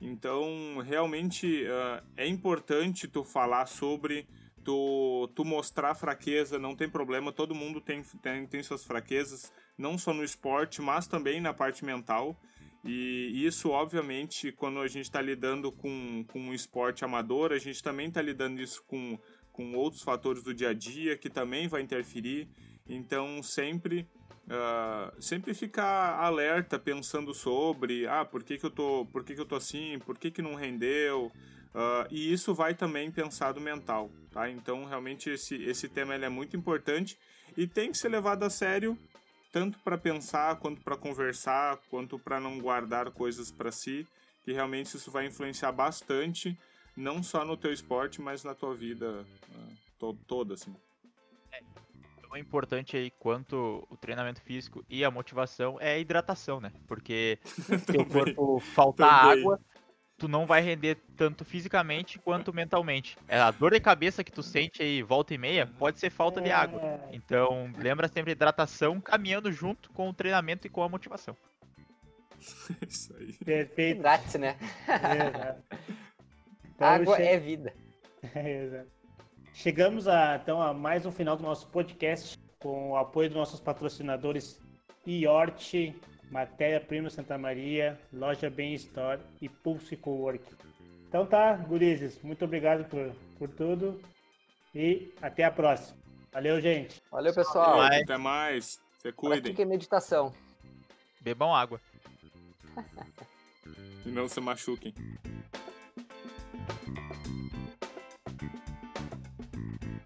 Então, realmente uh, é importante tu falar sobre, tu, tu mostrar fraqueza, não tem problema, todo mundo tem, tem, tem suas fraquezas, não só no esporte, mas também na parte mental. E isso, obviamente, quando a gente está lidando com, com um esporte amador, a gente também está lidando isso com, com outros fatores do dia a dia que também vai interferir. Então, sempre uh, sempre ficar alerta, pensando sobre, ah, por que, que eu tô, por que, que eu tô assim, por que, que não rendeu. Uh, e isso vai também pensado mental, tá? Então, realmente, esse, esse tema ele é muito importante e tem que ser levado a sério tanto para pensar, quanto para conversar, quanto para não guardar coisas para si, que realmente isso vai influenciar bastante, não só no teu esporte, mas na tua vida uh, to toda, assim. É, tão importante aí quanto o treinamento físico e a motivação é a hidratação, né? Porque <laughs> teu corpo falta água, tu não vai render tanto fisicamente quanto mentalmente. É a dor de cabeça que tu sente aí volta e meia pode ser falta de água. É, Então, lembra sempre hidratação caminhando junto com o treinamento e com a motivação. <laughs> Isso aí. perfeito. Grátis, né? Exato. <laughs> Então, Água che- é vida. <laughs> Exato. Chegamos a, então a mais um final do nosso podcast com o apoio dos nossos patrocinadores Iort, Matéria Prima Santa Maria, Loja Bem Store e Pulse Cowork. Então tá, gurizes, muito obrigado por, por tudo e até a próxima. Valeu, gente. Valeu, pessoal. Vai. Até mais. Se cuidem. Pratiquem meditação. Bebam água. E não se machuquem. <laughs>